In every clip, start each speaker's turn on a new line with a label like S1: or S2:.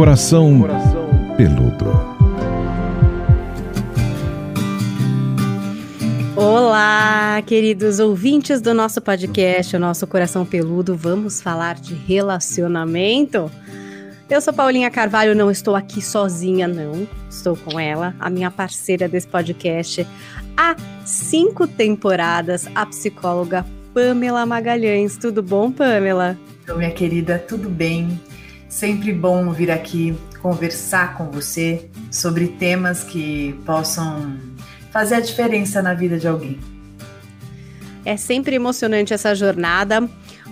S1: Coração Peludo.
S2: Olá, queridos ouvintes do nosso podcast, o nosso Coração Peludo. Vamos falar de relacionamento? Eu sou Paulinha Carvalho, não estou aqui sozinha, não. Estou com ela, a minha parceira desse podcast há cinco temporadas, a psicóloga Pamela Magalhães. Tudo bom, Pamela?
S3: Então, minha querida, tudo bem? Sempre bom vir aqui conversar com você sobre temas que possam fazer a diferença na vida de alguém.
S2: É sempre emocionante essa jornada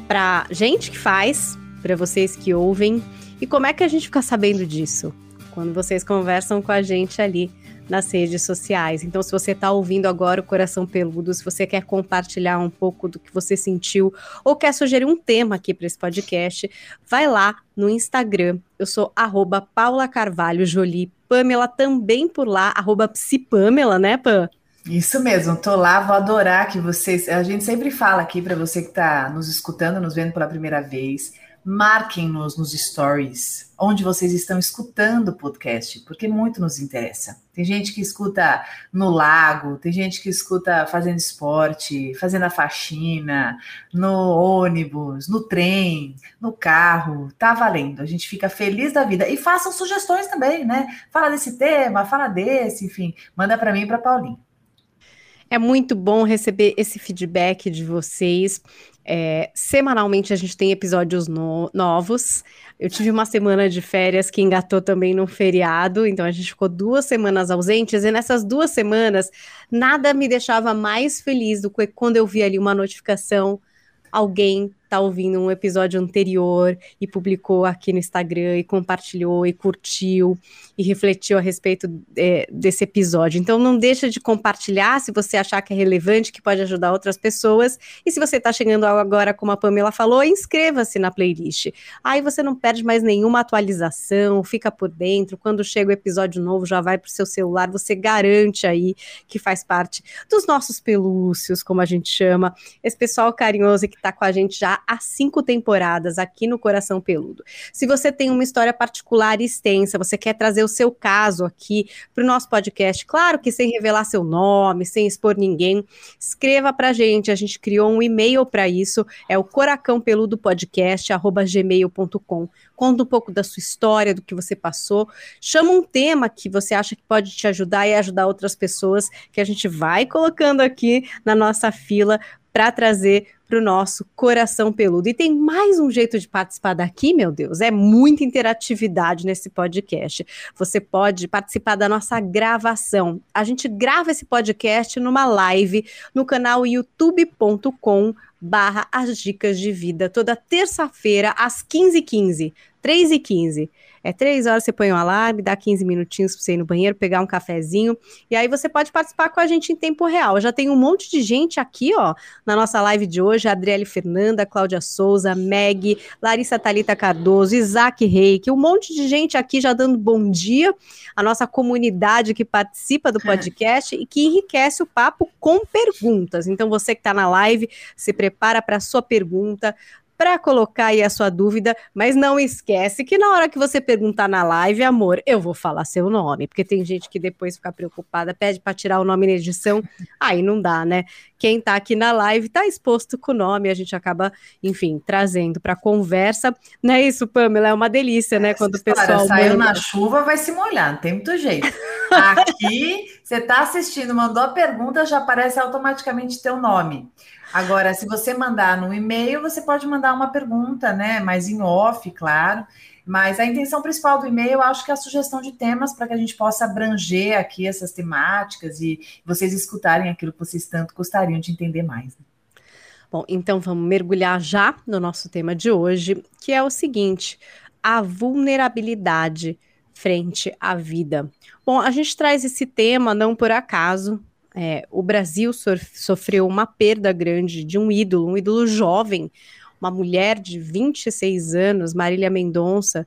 S2: para gente que faz, para vocês que ouvem. E como é que a gente fica sabendo disso? Quando vocês conversam com a gente ali nas redes sociais. Então, se você está ouvindo agora o Coração Peludo, se você quer compartilhar um pouco do que você sentiu ou quer sugerir um tema aqui para esse podcast, vai lá no Instagram. Eu sou arroba Paula Carvalho Jolie. Pamela também por lá, arroba Psipamela, né, Pam?
S3: Isso mesmo, tô lá, vou adorar que vocês. A gente sempre fala aqui para você que está nos escutando, nos vendo pela primeira vez marquem-nos nos stories, onde vocês estão escutando o podcast, porque muito nos interessa. Tem gente que escuta no lago, tem gente que escuta fazendo esporte, fazendo a faxina, no ônibus, no trem, no carro. Tá valendo. A gente fica feliz da vida. E façam sugestões também, né? Fala desse tema, fala desse, enfim. Manda para mim e para Paulinho.
S2: É muito bom receber esse feedback de vocês. É, semanalmente a gente tem episódios no novos. Eu tive uma semana de férias que engatou também num feriado, então a gente ficou duas semanas ausentes, e nessas duas semanas nada me deixava mais feliz do que quando eu vi ali uma notificação, alguém tá ouvindo um episódio anterior e publicou aqui no Instagram e compartilhou e curtiu e refletiu a respeito é, desse episódio. Então não deixa de compartilhar se você achar que é relevante, que pode ajudar outras pessoas. E se você está chegando agora, como a Pamela falou, inscreva-se na playlist. Aí você não perde mais nenhuma atualização, fica por dentro. Quando chega o episódio novo, já vai para o seu celular, você garante aí que faz parte dos nossos pelúcios, como a gente chama, esse pessoal carinhoso que está com a gente já há cinco temporadas aqui no Coração Peludo. Se você tem uma história particular e extensa, você quer trazer o seu caso aqui para o nosso podcast, claro que sem revelar seu nome, sem expor ninguém, escreva para a gente. A gente criou um e-mail para isso, é o coracão peludo podcast gmail.com. Conta um pouco da sua história, do que você passou. Chama um tema que você acha que pode te ajudar e ajudar outras pessoas, que a gente vai colocando aqui na nossa fila para trazer para o nosso coração peludo. E tem mais um jeito de participar daqui, meu Deus, é muita interatividade nesse podcast. Você pode participar da nossa gravação. A gente grava esse podcast numa live no canal youtube.com barra as dicas de vida, toda terça-feira às 15h15, 3h15. É três horas, você põe um alarme, dá 15 minutinhos para você ir no banheiro, pegar um cafezinho, e aí você pode participar com a gente em tempo real. Já tem um monte de gente aqui, ó, na nossa live de hoje, Adriele Fernanda, Cláudia Souza, Meg, Larissa Talita Cardoso, Isaac Reik, um monte de gente aqui já dando bom dia, a nossa comunidade que participa do podcast e que enriquece o papo com perguntas. Então você que está na live, se prepara para a sua pergunta, para colocar aí a sua dúvida, mas não esquece que na hora que você perguntar na live, amor, eu vou falar seu nome, porque tem gente que depois fica preocupada, pede para tirar o nome na edição, aí não dá, né? Quem tá aqui na live tá exposto com o nome, a gente acaba, enfim, trazendo para conversa. Não é isso, Pamela? É uma delícia, né? Quando o pessoal.
S3: Saiu manda... na chuva, vai se molhar, não tem muito jeito. Aqui, você tá assistindo, mandou a pergunta, já aparece automaticamente teu nome. Agora, se você mandar no e-mail, você pode mandar uma pergunta, né? Mais em off, claro. Mas a intenção principal do e-mail, acho que é a sugestão de temas para que a gente possa abranger aqui essas temáticas e vocês escutarem aquilo que vocês tanto gostariam de entender mais. Né?
S2: Bom, então vamos mergulhar já no nosso tema de hoje, que é o seguinte: a vulnerabilidade frente à vida. Bom, a gente traz esse tema não por acaso, é, o Brasil sofreu uma perda grande de um ídolo, um ídolo jovem, uma mulher de 26 anos, Marília Mendonça,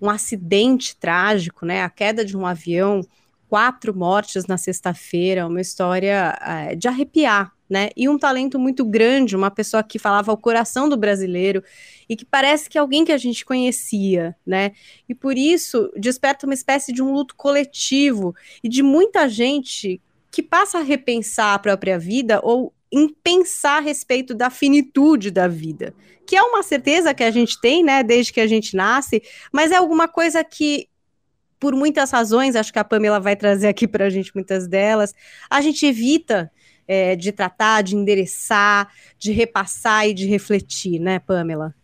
S2: um acidente trágico, né? A queda de um avião, quatro mortes na sexta-feira, uma história é, de arrepiar, né? E um talento muito grande, uma pessoa que falava o coração do brasileiro e que parece que é alguém que a gente conhecia, né? E por isso desperta uma espécie de um luto coletivo e de muita gente que passa a repensar a própria vida ou em pensar a respeito da finitude da vida, que é uma certeza que a gente tem, né, desde que a gente nasce, mas é alguma coisa que por muitas razões, acho que a Pamela vai trazer aqui para a gente muitas delas, a gente evita é, de tratar, de endereçar, de repassar e de refletir, né, Pamela?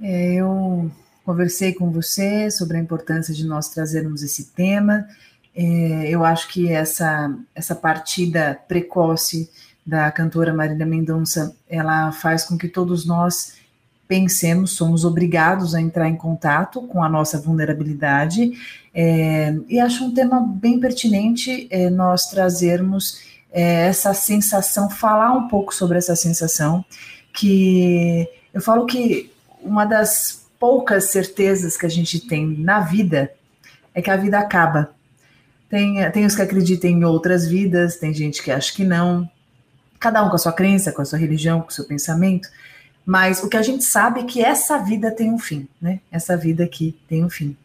S3: É, eu conversei com você sobre a importância de nós trazermos esse tema. É, eu acho que essa, essa partida precoce da cantora Marília Mendonça, ela faz com que todos nós pensemos, somos obrigados a entrar em contato com a nossa vulnerabilidade, é, e acho um tema bem pertinente é, nós trazermos é, essa sensação, falar um pouco sobre essa sensação, que eu falo que uma das poucas certezas que a gente tem na vida é que a vida acaba. Tem, tem os que acreditam em outras vidas, tem gente que acha que não, cada um com a sua crença, com a sua religião, com o seu pensamento, mas o que a gente sabe é que essa vida tem um fim, né? Essa vida aqui tem um fim.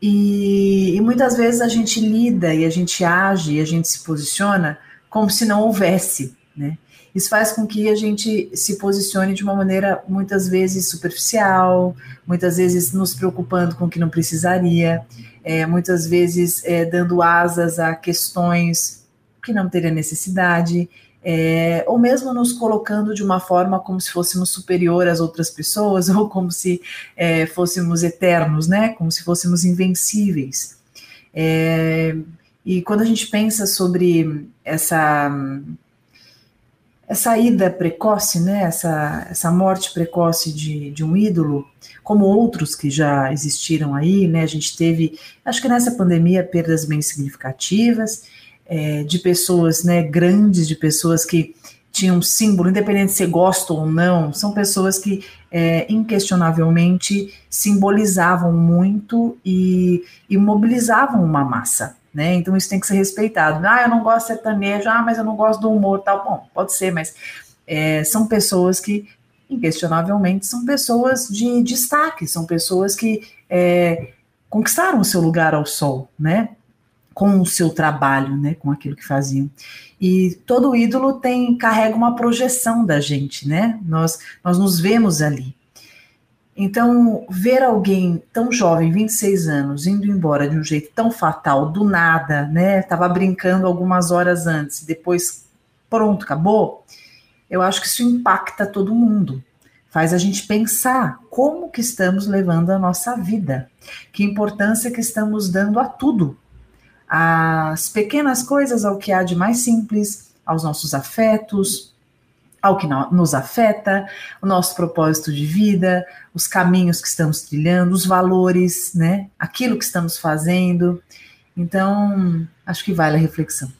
S3: E, e muitas vezes a gente lida e a gente age e a gente se posiciona como se não houvesse, né? Isso faz com que a gente se posicione de uma maneira muitas vezes superficial, muitas vezes nos preocupando com o que não precisaria, é, muitas vezes é, dando asas a questões que não teria necessidade, é, ou mesmo nos colocando de uma forma como se fôssemos superior às outras pessoas, ou como se é, fôssemos eternos, né? Como se fôssemos invencíveis. É, e quando a gente pensa sobre essa essa ida precoce, né, essa, essa morte precoce de, de um ídolo, como outros que já existiram aí, né, a gente teve, acho que nessa pandemia, perdas bem significativas, é, de pessoas, né, grandes, de pessoas que tinham símbolo, independente se gostam ou não, são pessoas que é, inquestionavelmente simbolizavam muito e, e mobilizavam uma massa né? Então isso tem que ser respeitado. Ah, eu não gosto de sertanejo, ah, mas eu não gosto do humor, tal. Bom, pode ser, mas é, são pessoas que, inquestionavelmente, são pessoas de destaque, são pessoas que é, conquistaram o seu lugar ao sol, né? Com o seu trabalho, né? Com aquilo que faziam. E todo ídolo tem carrega uma projeção da gente, né? Nós nós nos vemos ali. Então, ver alguém tão jovem, 26 anos, indo embora de um jeito tão fatal, do nada, né? Tava brincando algumas horas antes, depois pronto, acabou. Eu acho que isso impacta todo mundo. Faz a gente pensar como que estamos levando a nossa vida, que importância que estamos dando a tudo, às pequenas coisas, ao que há de mais simples, aos nossos afetos, ao que nos afeta, o nosso propósito de vida, os caminhos que estamos trilhando, os valores, né? Aquilo que estamos fazendo. Então, acho que vale a reflexão.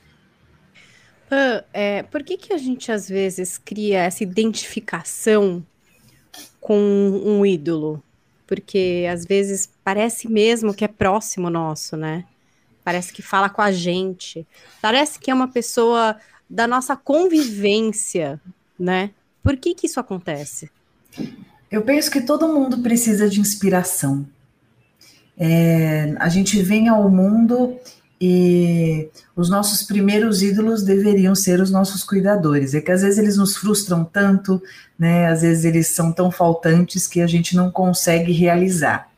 S2: É, por que, que a gente às vezes cria essa identificação com um ídolo? Porque às vezes parece mesmo que é próximo nosso, né? Parece que fala com a gente. Parece que é uma pessoa da nossa convivência, né? Por que que isso acontece?
S3: Eu penso que todo mundo precisa de inspiração. É, a gente vem ao mundo e os nossos primeiros ídolos deveriam ser os nossos cuidadores. É que às vezes eles nos frustram tanto, né? Às vezes eles são tão faltantes que a gente não consegue realizar.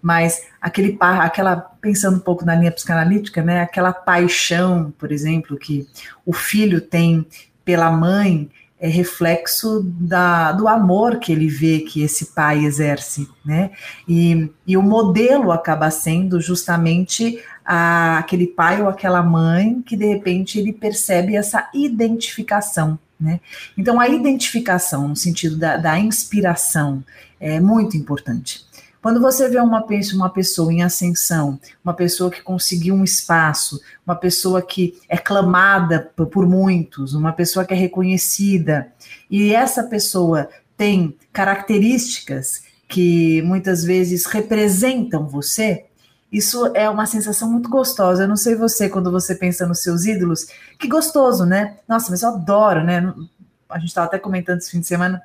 S3: Mas aquele aquela pensando um pouco na linha psicanalítica, né? Aquela paixão, por exemplo, que o filho tem pela mãe, é reflexo da, do amor que ele vê que esse pai exerce, né? E, e o modelo acaba sendo justamente a, aquele pai ou aquela mãe que de repente ele percebe essa identificação, né? Então a identificação no sentido da, da inspiração é muito importante. Quando você vê uma pessoa, uma pessoa em ascensão, uma pessoa que conseguiu um espaço, uma pessoa que é clamada por muitos, uma pessoa que é reconhecida, e essa pessoa tem características que muitas vezes representam você, Isso é uma sensação muito gostosa. Eu não sei você, quando você pensa nos seus ídolos, que gostoso, né? Nossa, mas eu adoro, né? A gente estava até comentando esse fim de semana.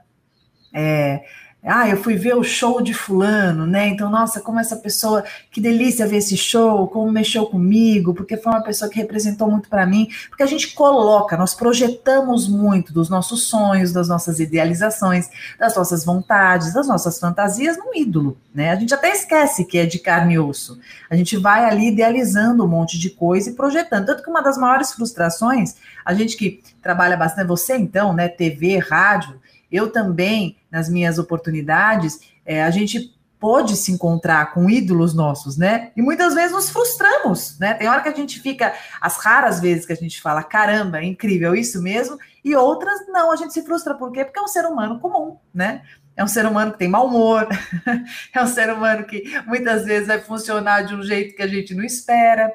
S3: É, ah, eu fui ver o show de fulano, né? Então, nossa, como essa pessoa, que delícia ver esse show, como mexeu comigo, porque foi uma pessoa que representou muito para mim, porque a gente coloca, nós projetamos muito dos nossos sonhos, das nossas idealizações, das nossas vontades, das nossas fantasias num ídolo, né? A gente até esquece que é de carne e osso. A gente vai ali idealizando um monte de coisa e projetando. Tanto que uma das maiores frustrações, a gente que trabalha bastante, você então, né, TV, rádio, eu também, nas minhas oportunidades, é, a gente pôde se encontrar com ídolos nossos, né? E muitas vezes nos frustramos, né? Tem hora que a gente fica, as raras vezes que a gente fala, caramba, é incrível isso mesmo, e outras não, a gente se frustra, por quê? Porque é um ser humano comum, né? É um ser humano que tem mau humor, é um ser humano que muitas vezes vai funcionar de um jeito que a gente não espera.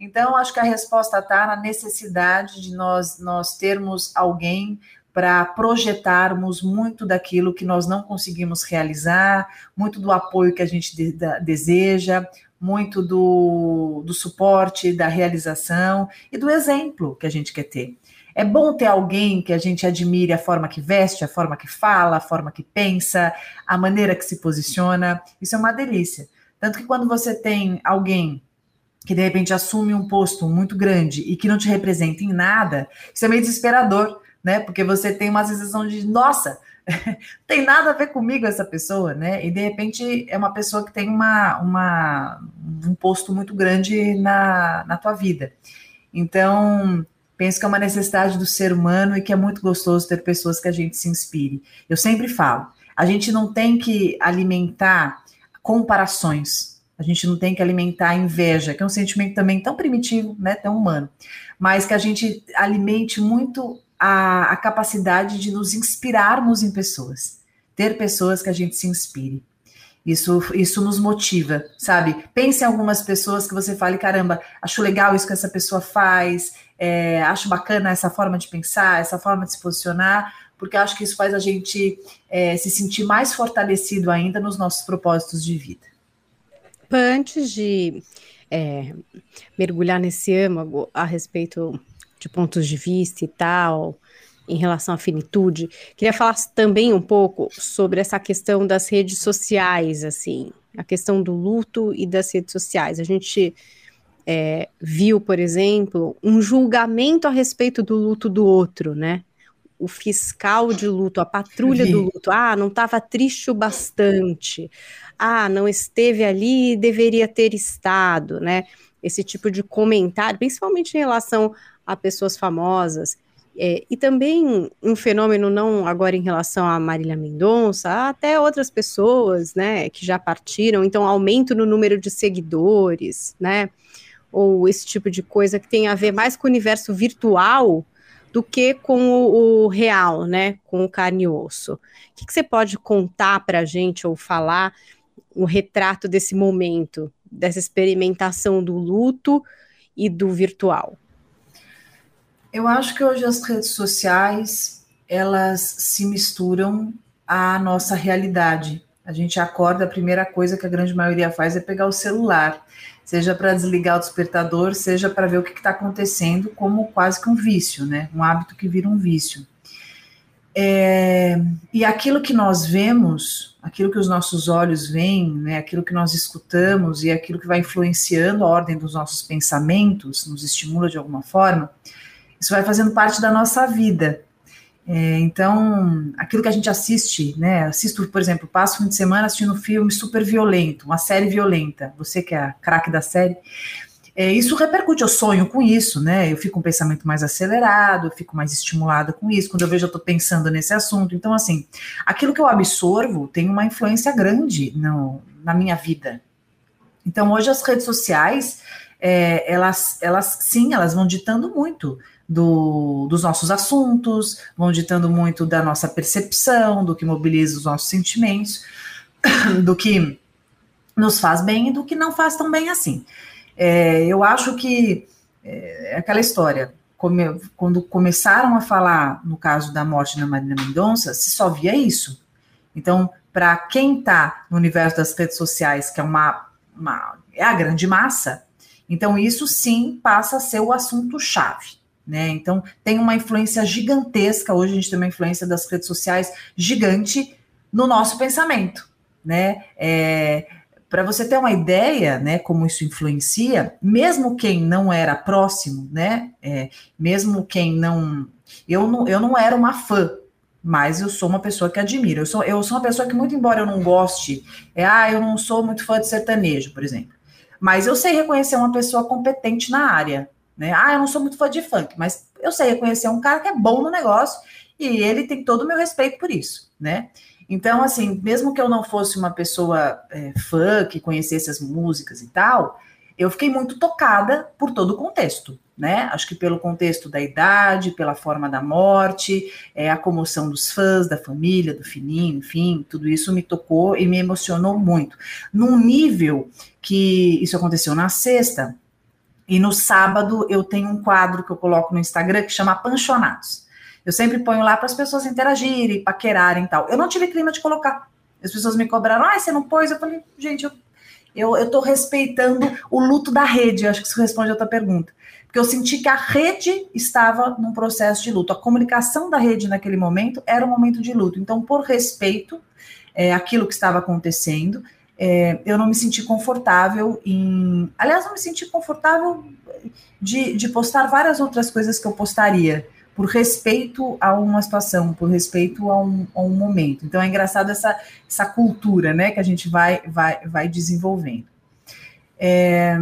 S3: Então, acho que a resposta está na necessidade de nós, nós termos alguém para projetarmos muito daquilo que nós não conseguimos realizar, muito do apoio que a gente de, da, deseja, muito do, do suporte, da realização e do exemplo que a gente quer ter. É bom ter alguém que a gente admire a forma que veste, a forma que fala, a forma que pensa, a maneira que se posiciona. Isso é uma delícia. Tanto que quando você tem alguém que de repente assume um posto muito grande e que não te representa em nada, isso é meio desesperador né? Porque você tem uma sensação de, nossa, tem nada a ver comigo essa pessoa, né? E de repente é uma pessoa que tem uma, uma, um posto muito grande na, na tua vida. Então, penso que é uma necessidade do ser humano e que é muito gostoso ter pessoas que a gente se inspire. Eu sempre falo, a gente não tem que alimentar comparações. A gente não tem que alimentar inveja, que é um sentimento também tão primitivo, né, tão humano, mas que a gente alimente muito a, a capacidade de nos inspirarmos em pessoas, ter pessoas que a gente se inspire. Isso, isso nos motiva, sabe? Pense em algumas pessoas que você fale, caramba, acho legal isso que essa pessoa faz, é, acho bacana essa forma de pensar, essa forma de se posicionar, porque acho que isso faz a gente é, se sentir mais fortalecido ainda nos nossos propósitos de vida.
S2: Antes de é, mergulhar nesse âmago a respeito de pontos de vista e tal, em relação à finitude. Queria falar também um pouco sobre essa questão das redes sociais, assim, a questão do luto e das redes sociais. A gente é, viu, por exemplo, um julgamento a respeito do luto do outro, né? O fiscal de luto, a patrulha do luto. Ah, não estava triste o bastante. Ah, não esteve ali, deveria ter estado, né? Esse tipo de comentário, principalmente em relação a pessoas famosas. É, e também um fenômeno, não agora em relação a Marília Mendonça, até outras pessoas, né, que já partiram, então aumento no número de seguidores, né, ou esse tipo de coisa que tem a ver mais com o universo virtual do que com o, o real, né, com o carne e osso. O que, que você pode contar para a gente ou falar o retrato desse momento, dessa experimentação do luto e do virtual?
S3: Eu acho que hoje as redes sociais elas se misturam à nossa realidade. A gente acorda, a primeira coisa que a grande maioria faz é pegar o celular, seja para desligar o despertador, seja para ver o que está acontecendo, como quase que um vício, né? Um hábito que vira um vício. É, e aquilo que nós vemos, aquilo que os nossos olhos veem, né, aquilo que nós escutamos e aquilo que vai influenciando a ordem dos nossos pensamentos, nos estimula de alguma forma, isso vai fazendo parte da nossa vida. É, então, aquilo que a gente assiste, né? Assisto, por exemplo, passo o fim de semana assistindo um filme super violento, uma série violenta. Você que é a craque da série. É, isso repercute, eu sonho com isso, né? Eu fico com um pensamento mais acelerado, eu fico mais estimulada com isso. Quando eu vejo, eu estou pensando nesse assunto. Então, assim, aquilo que eu absorvo tem uma influência grande no, na minha vida. Então, hoje as redes sociais, é, elas, elas, sim, elas vão ditando muito do, dos nossos assuntos, vão ditando muito da nossa percepção, do que mobiliza os nossos sentimentos, do que nos faz bem e do que não faz tão bem assim. É, eu acho que é, é aquela história, quando começaram a falar no caso da morte da Marina Mendonça, se só via isso. Então, para quem está no universo das redes sociais, que é uma uma, é a grande massa. Então, isso sim passa a ser o assunto-chave. Né? Então, tem uma influência gigantesca. Hoje a gente tem uma influência das redes sociais gigante no nosso pensamento. Né? É, Para você ter uma ideia, né, como isso influencia, mesmo quem não era próximo, né, é, mesmo quem não eu, não, eu não era uma fã mas eu sou uma pessoa que admira. Eu sou, eu sou uma pessoa que, muito embora eu não goste, é, ah, eu não sou muito fã de sertanejo, por exemplo. Mas eu sei reconhecer uma pessoa competente na área. Né? Ah, eu não sou muito fã de funk, mas eu sei reconhecer um cara que é bom no negócio e ele tem todo o meu respeito por isso, né? Então, assim, mesmo que eu não fosse uma pessoa é, fã que conhecesse as músicas e tal, eu fiquei muito tocada por todo o contexto, né? Acho que pelo contexto da idade, pela forma da morte, é, a comoção dos fãs, da família, do Fininho, enfim, tudo isso me tocou e me emocionou muito. Num nível que isso aconteceu na sexta, e no sábado eu tenho um quadro que eu coloco no Instagram que chama Panchonados. Eu sempre ponho lá para as pessoas interagirem, paquerarem e tal. Eu não tive clima de colocar. As pessoas me cobraram, ah, você não pôs? Eu falei, gente, eu eu estou respeitando o luto da rede, acho que isso responde a outra pergunta. Porque eu senti que a rede estava num processo de luto. A comunicação da rede naquele momento era um momento de luto. Então, por respeito é, àquilo que estava acontecendo, é, eu não me senti confortável em. Aliás, não me senti confortável de, de postar várias outras coisas que eu postaria por respeito a uma situação, por respeito a um, a um momento. Então é engraçado essa, essa cultura né, que a gente vai, vai, vai desenvolvendo. É,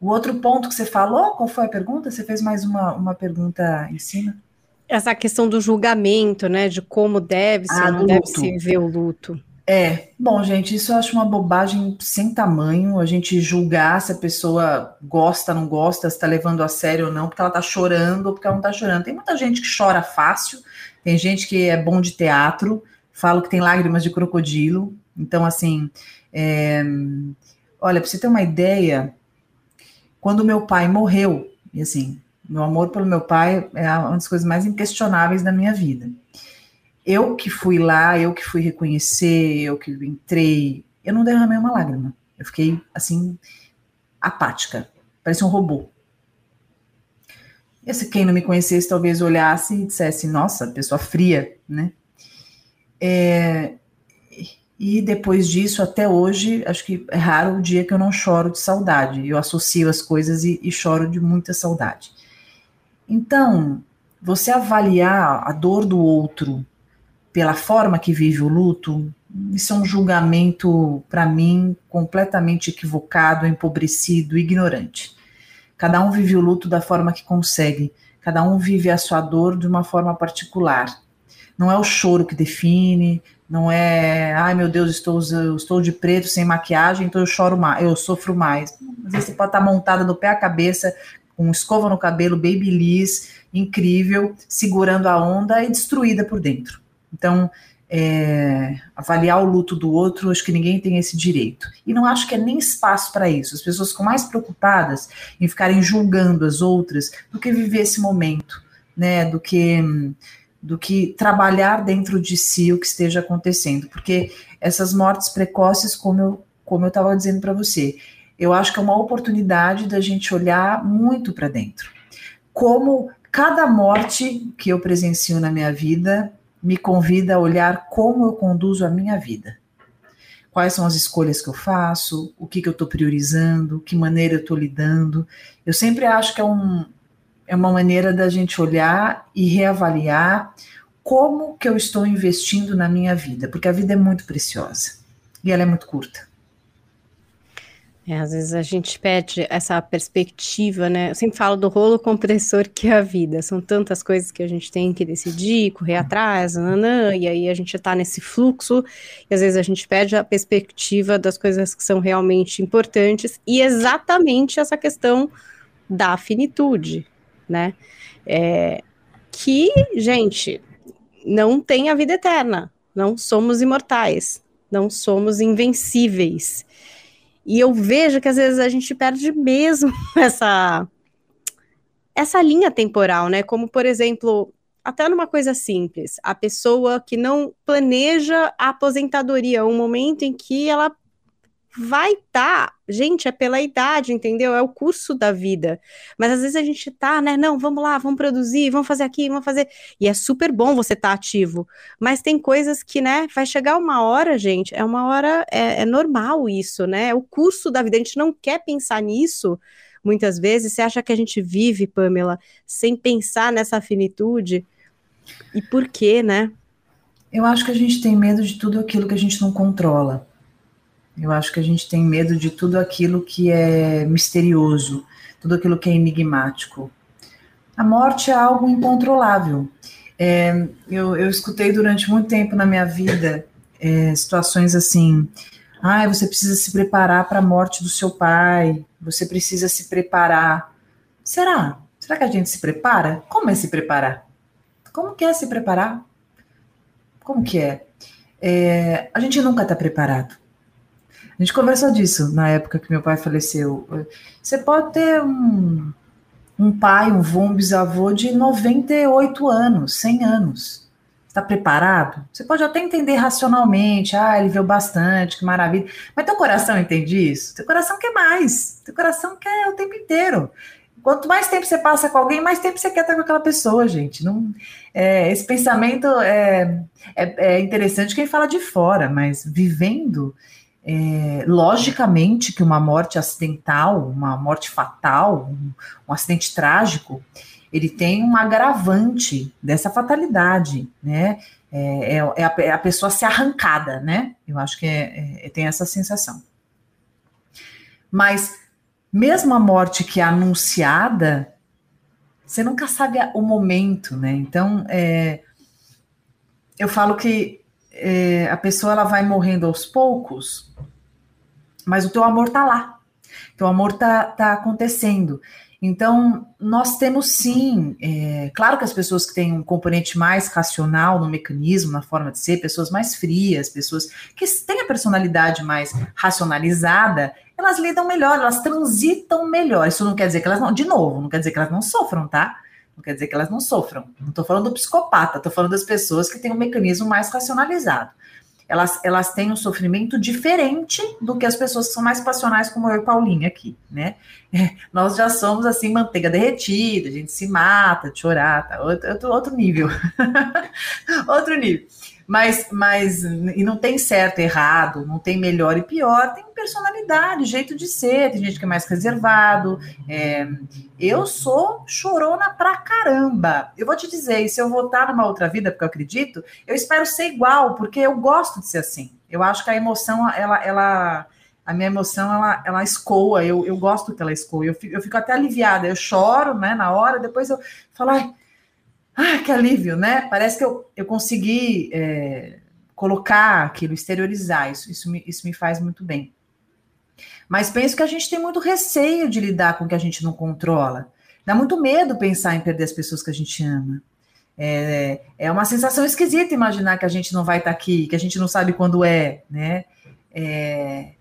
S3: o outro ponto que você falou, qual foi a pergunta? Você fez mais uma, uma pergunta em cima?
S2: Essa questão do julgamento, né? De como deve ser, ah, não deve se ver o luto.
S3: É, bom, gente, isso eu acho uma bobagem sem tamanho, a gente julgar se a pessoa gosta, não gosta, se está levando a sério ou não, porque ela está chorando ou porque ela não está chorando. Tem muita gente que chora fácil, tem gente que é bom de teatro, falo que tem lágrimas de crocodilo. Então, assim, é... olha, para você ter uma ideia, quando meu pai morreu, e assim, meu amor pelo meu pai é uma das coisas mais inquestionáveis da minha vida eu que fui lá, eu que fui reconhecer, eu que entrei, eu não derramei uma lágrima. Eu fiquei assim, apática, parecia um robô. E se quem não me conhecesse talvez olhasse e dissesse, nossa, pessoa fria, né? É, e depois disso, até hoje, acho que é raro o dia que eu não choro de saudade. Eu associo as coisas e, e choro de muita saudade. Então, você avaliar a dor do outro pela forma que vive o luto, isso é um julgamento, para mim, completamente equivocado, empobrecido, ignorante. Cada um vive o luto da forma que consegue, cada um vive a sua dor de uma forma particular. Não é o choro que define, não é, ai meu Deus, estou, estou de preto, sem maquiagem, então eu choro mais, eu sofro mais. Às vezes você pode estar montada do pé à cabeça, com escova no cabelo, babyliss, incrível, segurando a onda e destruída por dentro. Então, é, avaliar o luto do outro, acho que ninguém tem esse direito. E não acho que é nem espaço para isso. As pessoas ficam mais preocupadas em ficarem julgando as outras do que viver esse momento, né? Do que do que trabalhar dentro de si o que esteja acontecendo, porque essas mortes precoces, como eu como eu estava dizendo para você, eu acho que é uma oportunidade da gente olhar muito para dentro. Como cada morte que eu presencio na minha vida me convida a olhar como eu conduzo a minha vida. Quais são as escolhas que eu faço, o que, que eu estou priorizando, que maneira eu estou lidando. Eu sempre acho que é, um, é uma maneira da gente olhar e reavaliar como que eu estou investindo na minha vida, porque a vida é muito preciosa e ela é muito curta.
S2: É, às vezes a gente perde essa perspectiva, né? Eu sempre falo do rolo compressor que é a vida. São tantas coisas que a gente tem que decidir, correr atrás, nanã, e aí a gente está nesse fluxo, e às vezes a gente perde a perspectiva das coisas que são realmente importantes, e exatamente essa questão da finitude, né? É, que, gente, não tem a vida eterna, não somos imortais, não somos invencíveis. E eu vejo que às vezes a gente perde mesmo essa essa linha temporal, né? Como por exemplo, até numa coisa simples, a pessoa que não planeja a aposentadoria, um momento em que ela vai estar tá gente, é pela idade, entendeu? É o curso da vida. Mas às vezes a gente tá, né? Não, vamos lá, vamos produzir, vamos fazer aqui, vamos fazer. E é super bom você estar tá ativo. Mas tem coisas que, né, vai chegar uma hora, gente, é uma hora, é, é normal isso, né? É o curso da vida. A gente não quer pensar nisso muitas vezes. Você acha que a gente vive, Pamela, sem pensar nessa finitude? E por quê, né?
S3: Eu acho que a gente tem medo de tudo aquilo que a gente não controla. Eu acho que a gente tem medo de tudo aquilo que é misterioso, tudo aquilo que é enigmático. A morte é algo incontrolável. É, eu, eu, escutei durante muito tempo na minha vida é, situações assim: ah, você precisa se preparar para a morte do seu pai, você precisa se preparar. Será? Será que a gente se prepara? Como é se preparar? Como que é se preparar? Como que é? é a gente nunca está preparado. A gente conversou disso na época que meu pai faleceu. Você pode ter um, um pai, um vô, um bisavô de 98 anos, 100 anos. Está preparado? Você pode até entender racionalmente, ah, ele viu bastante, que maravilha. Mas teu coração entende isso? Teu coração quer mais. Teu coração quer o tempo inteiro. Quanto mais tempo você passa com alguém, mais tempo você quer estar com aquela pessoa, gente. Não, é, esse pensamento é, é, é, interessante quem fala de fora, mas vivendo, é, logicamente que uma morte acidental, uma morte fatal, um, um, acidente trágico, ele tem um agravante dessa fatalidade, né? É, é, é a, é a, pessoa ser arrancada, né? Eu acho que é, tem essa sensação. Mas mesmo a morte que é anunciada, você nunca sabe o momento, né? Então, é, eu falo que é, a pessoa ela vai morrendo aos poucos, mas o teu amor tá lá. Teu amor tá, tá acontecendo. Então, nós temos sim, é, claro que as pessoas que têm um componente mais racional no mecanismo, na forma de ser, pessoas mais frias, pessoas que têm a personalidade mais racionalizada, elas lidam melhor, elas transitam melhor. Isso não quer dizer que elas não, de novo, não quer dizer que elas não sofram, tá? Não quer dizer que elas não sofram. Não estou falando do psicopata, estou falando das pessoas que têm um mecanismo mais racionalizado elas, elas têm um sofrimento diferente do que as pessoas que são mais passionais, como eu e Paulinha aqui, né? É, nós já somos assim, manteiga derretida, a gente se mata de chorar, tá? outro, outro, outro nível. outro nível. Mas, mas, e não tem certo e errado, não tem melhor e pior, tem personalidade, jeito de ser, tem gente que é mais reservado. É, eu sou chorona pra caramba. Eu vou te dizer, e se eu voltar numa outra vida, porque eu acredito, eu espero ser igual, porque eu gosto de ser assim. Eu acho que a emoção, ela, ela a minha emoção, ela, ela escoa, eu, eu gosto que ela escoa, eu fico, eu fico até aliviada, eu choro, né, na hora, depois eu falo, ai, ah, que alívio, né? Parece que eu, eu consegui é, colocar aquilo, exteriorizar, isso, isso, me, isso me faz muito bem. Mas penso que a gente tem muito receio de lidar com o que a gente não controla. Dá muito medo pensar em perder as pessoas que a gente ama. É, é uma sensação esquisita imaginar que a gente não vai estar aqui, que a gente não sabe quando é, né? É,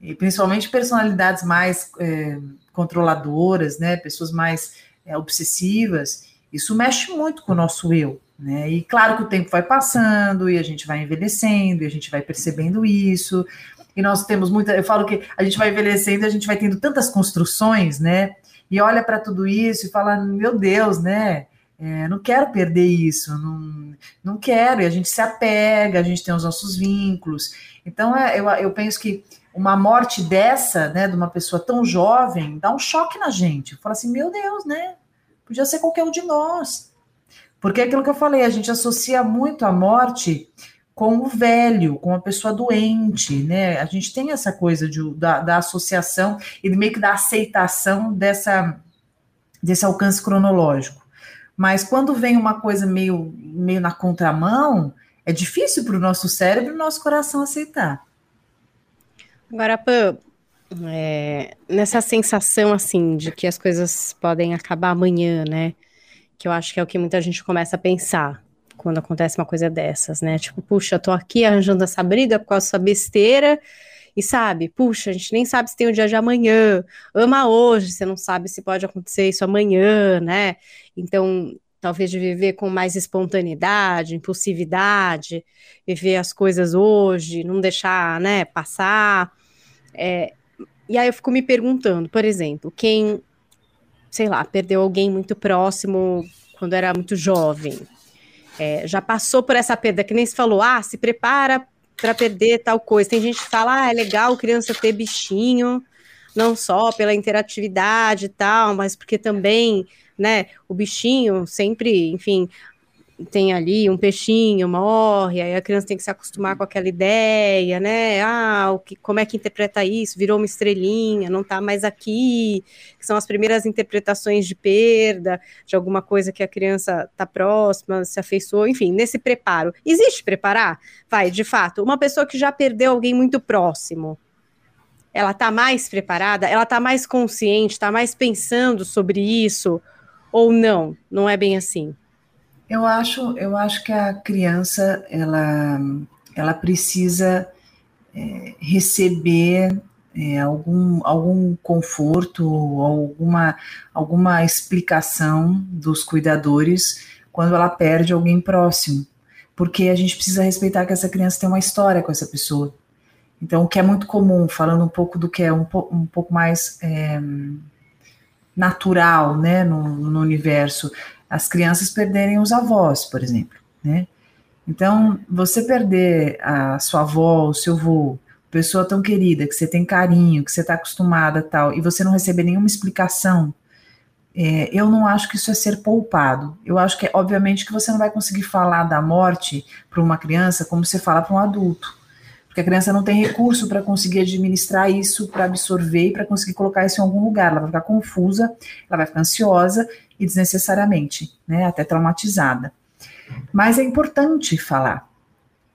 S3: e principalmente personalidades mais é, controladoras, né? Pessoas mais é, obsessivas. Isso mexe muito com o nosso eu, né? E claro que o tempo vai passando e a gente vai envelhecendo e a gente vai percebendo isso. E nós temos muita. Eu falo que a gente vai envelhecendo, a gente vai tendo tantas construções, né? E olha para tudo isso e fala: meu Deus, né? É, não quero perder isso, não, não quero. E a gente se apega, a gente tem os nossos vínculos. Então, é, eu, eu penso que uma morte dessa, né, de uma pessoa tão jovem, dá um choque na gente. Fala assim: meu Deus, né? Podia ser qualquer um de nós. Porque é aquilo que eu falei, a gente associa muito a morte com o velho, com a pessoa doente, né? A gente tem essa coisa de, da, da associação e meio que da aceitação dessa, desse alcance cronológico. Mas quando vem uma coisa meio, meio na contramão, é difícil para o nosso cérebro e nosso coração aceitar.
S2: Agora, Pã, é, nessa sensação assim de que as coisas podem acabar amanhã, né? Que eu acho que é o que muita gente começa a pensar quando acontece uma coisa dessas, né? Tipo, puxa, tô aqui arranjando essa briga por causa dessa besteira. E sabe, puxa, a gente nem sabe se tem o dia de amanhã. Ama hoje, você não sabe se pode acontecer isso amanhã, né? Então, talvez de viver com mais espontaneidade, impulsividade, viver as coisas hoje, não deixar, né, passar. É, e aí eu fico me perguntando, por exemplo, quem, sei lá, perdeu alguém muito próximo quando era muito jovem, é, já passou por essa perda, que nem se falou, ah, se prepara para perder tal coisa. Tem gente que fala, ah, é legal criança ter bichinho, não só pela interatividade e tal, mas porque também, né, o bichinho sempre, enfim, tem ali um peixinho, morre, aí a criança tem que se acostumar com aquela ideia, né? Ah, o que, como é que interpreta isso? Virou uma estrelinha, não está mais aqui, que são as primeiras interpretações de perda, de alguma coisa que a criança está próxima, se afeiçoou, enfim, nesse preparo. Existe preparar? Vai, de fato, uma pessoa que já perdeu alguém muito próximo, ela está mais preparada, ela está mais consciente, está mais pensando sobre isso, ou não? Não é bem assim.
S3: Eu acho, eu acho que a criança ela, ela precisa é, receber é, algum, algum conforto, alguma, alguma explicação dos cuidadores quando ela perde alguém próximo, porque a gente precisa respeitar que essa criança tem uma história com essa pessoa. Então, o que é muito comum, falando um pouco do que é um, po um pouco mais é, natural né, no, no universo, as crianças perderem os avós, por exemplo, né? Então, você perder a sua avó, o seu avô, pessoa tão querida, que você tem carinho, que você está acostumada tal, e você não receber nenhuma explicação, é, eu não acho que isso é ser poupado. Eu acho que, é, obviamente, que você não vai conseguir falar da morte para uma criança como você fala para um adulto. Porque a criança não tem recurso para conseguir administrar isso, para absorver e para conseguir colocar isso em algum lugar. Ela vai ficar confusa, ela vai ficar ansiosa e desnecessariamente, né, até traumatizada. Mas é importante falar.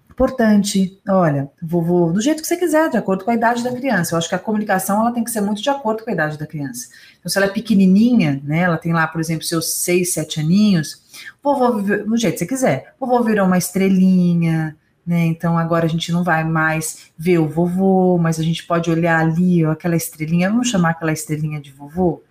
S3: Importante, olha, vovô, do jeito que você quiser, de acordo com a idade da criança. Eu acho que a comunicação ela tem que ser muito de acordo com a idade da criança. Então, se ela é pequenininha, né, ela tem lá, por exemplo, seus seis, sete aninhos, vovô, do jeito que você quiser. Vovô virou uma estrelinha, né? Então agora a gente não vai mais ver o vovô, mas a gente pode olhar ali, ó, aquela estrelinha, vamos chamar aquela estrelinha de vovô?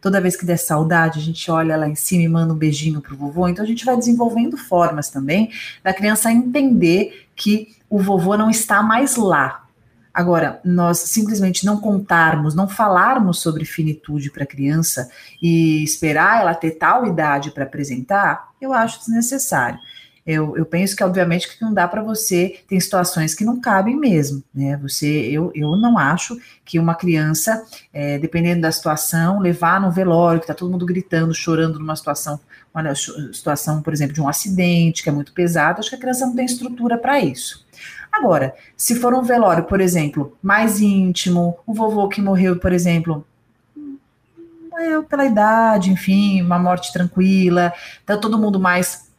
S3: Toda vez que der saudade, a gente olha lá em cima e manda um beijinho pro vovô. Então a gente vai desenvolvendo formas também da criança entender que o vovô não está mais lá. Agora, nós simplesmente não contarmos, não falarmos sobre finitude para a criança e esperar ela ter tal idade para apresentar, eu acho desnecessário. Eu, eu penso que, obviamente, que não dá para você, tem situações que não cabem mesmo, né? Você, eu, eu não acho que uma criança, é, dependendo da situação, levar no velório, que está todo mundo gritando, chorando numa situação, uma situação, por exemplo, de um acidente, que é muito pesado, acho que a criança não tem estrutura para isso. Agora, se for um velório, por exemplo, mais íntimo, o vovô que morreu, por exemplo, é, pela idade, enfim, uma morte tranquila, tá todo mundo mais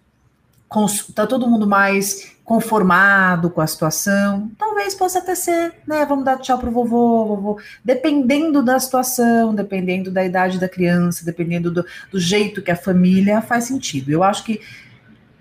S3: está todo mundo mais conformado com a situação, talvez possa até ser, né? Vamos dar tchau pro vovô, vovô. Dependendo da situação, dependendo da idade da criança, dependendo do, do jeito que a família faz sentido. Eu acho que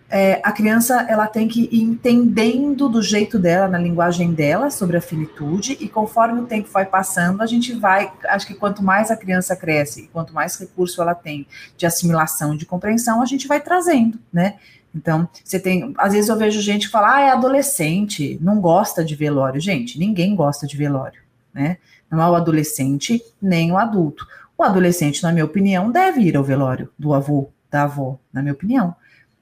S3: é, a criança ela tem que ir entendendo do jeito dela, na linguagem dela, sobre a finitude, e conforme o tempo vai passando, a gente vai. Acho que quanto mais a criança cresce, quanto mais recurso ela tem de assimilação, de compreensão, a gente vai trazendo, né? Então, você tem. Às vezes eu vejo gente que fala, ah, é adolescente, não gosta de velório. Gente, ninguém gosta de velório, né? Não é o adolescente nem o adulto. O adolescente, na minha opinião, deve ir ao velório do avô, da avó, na minha opinião.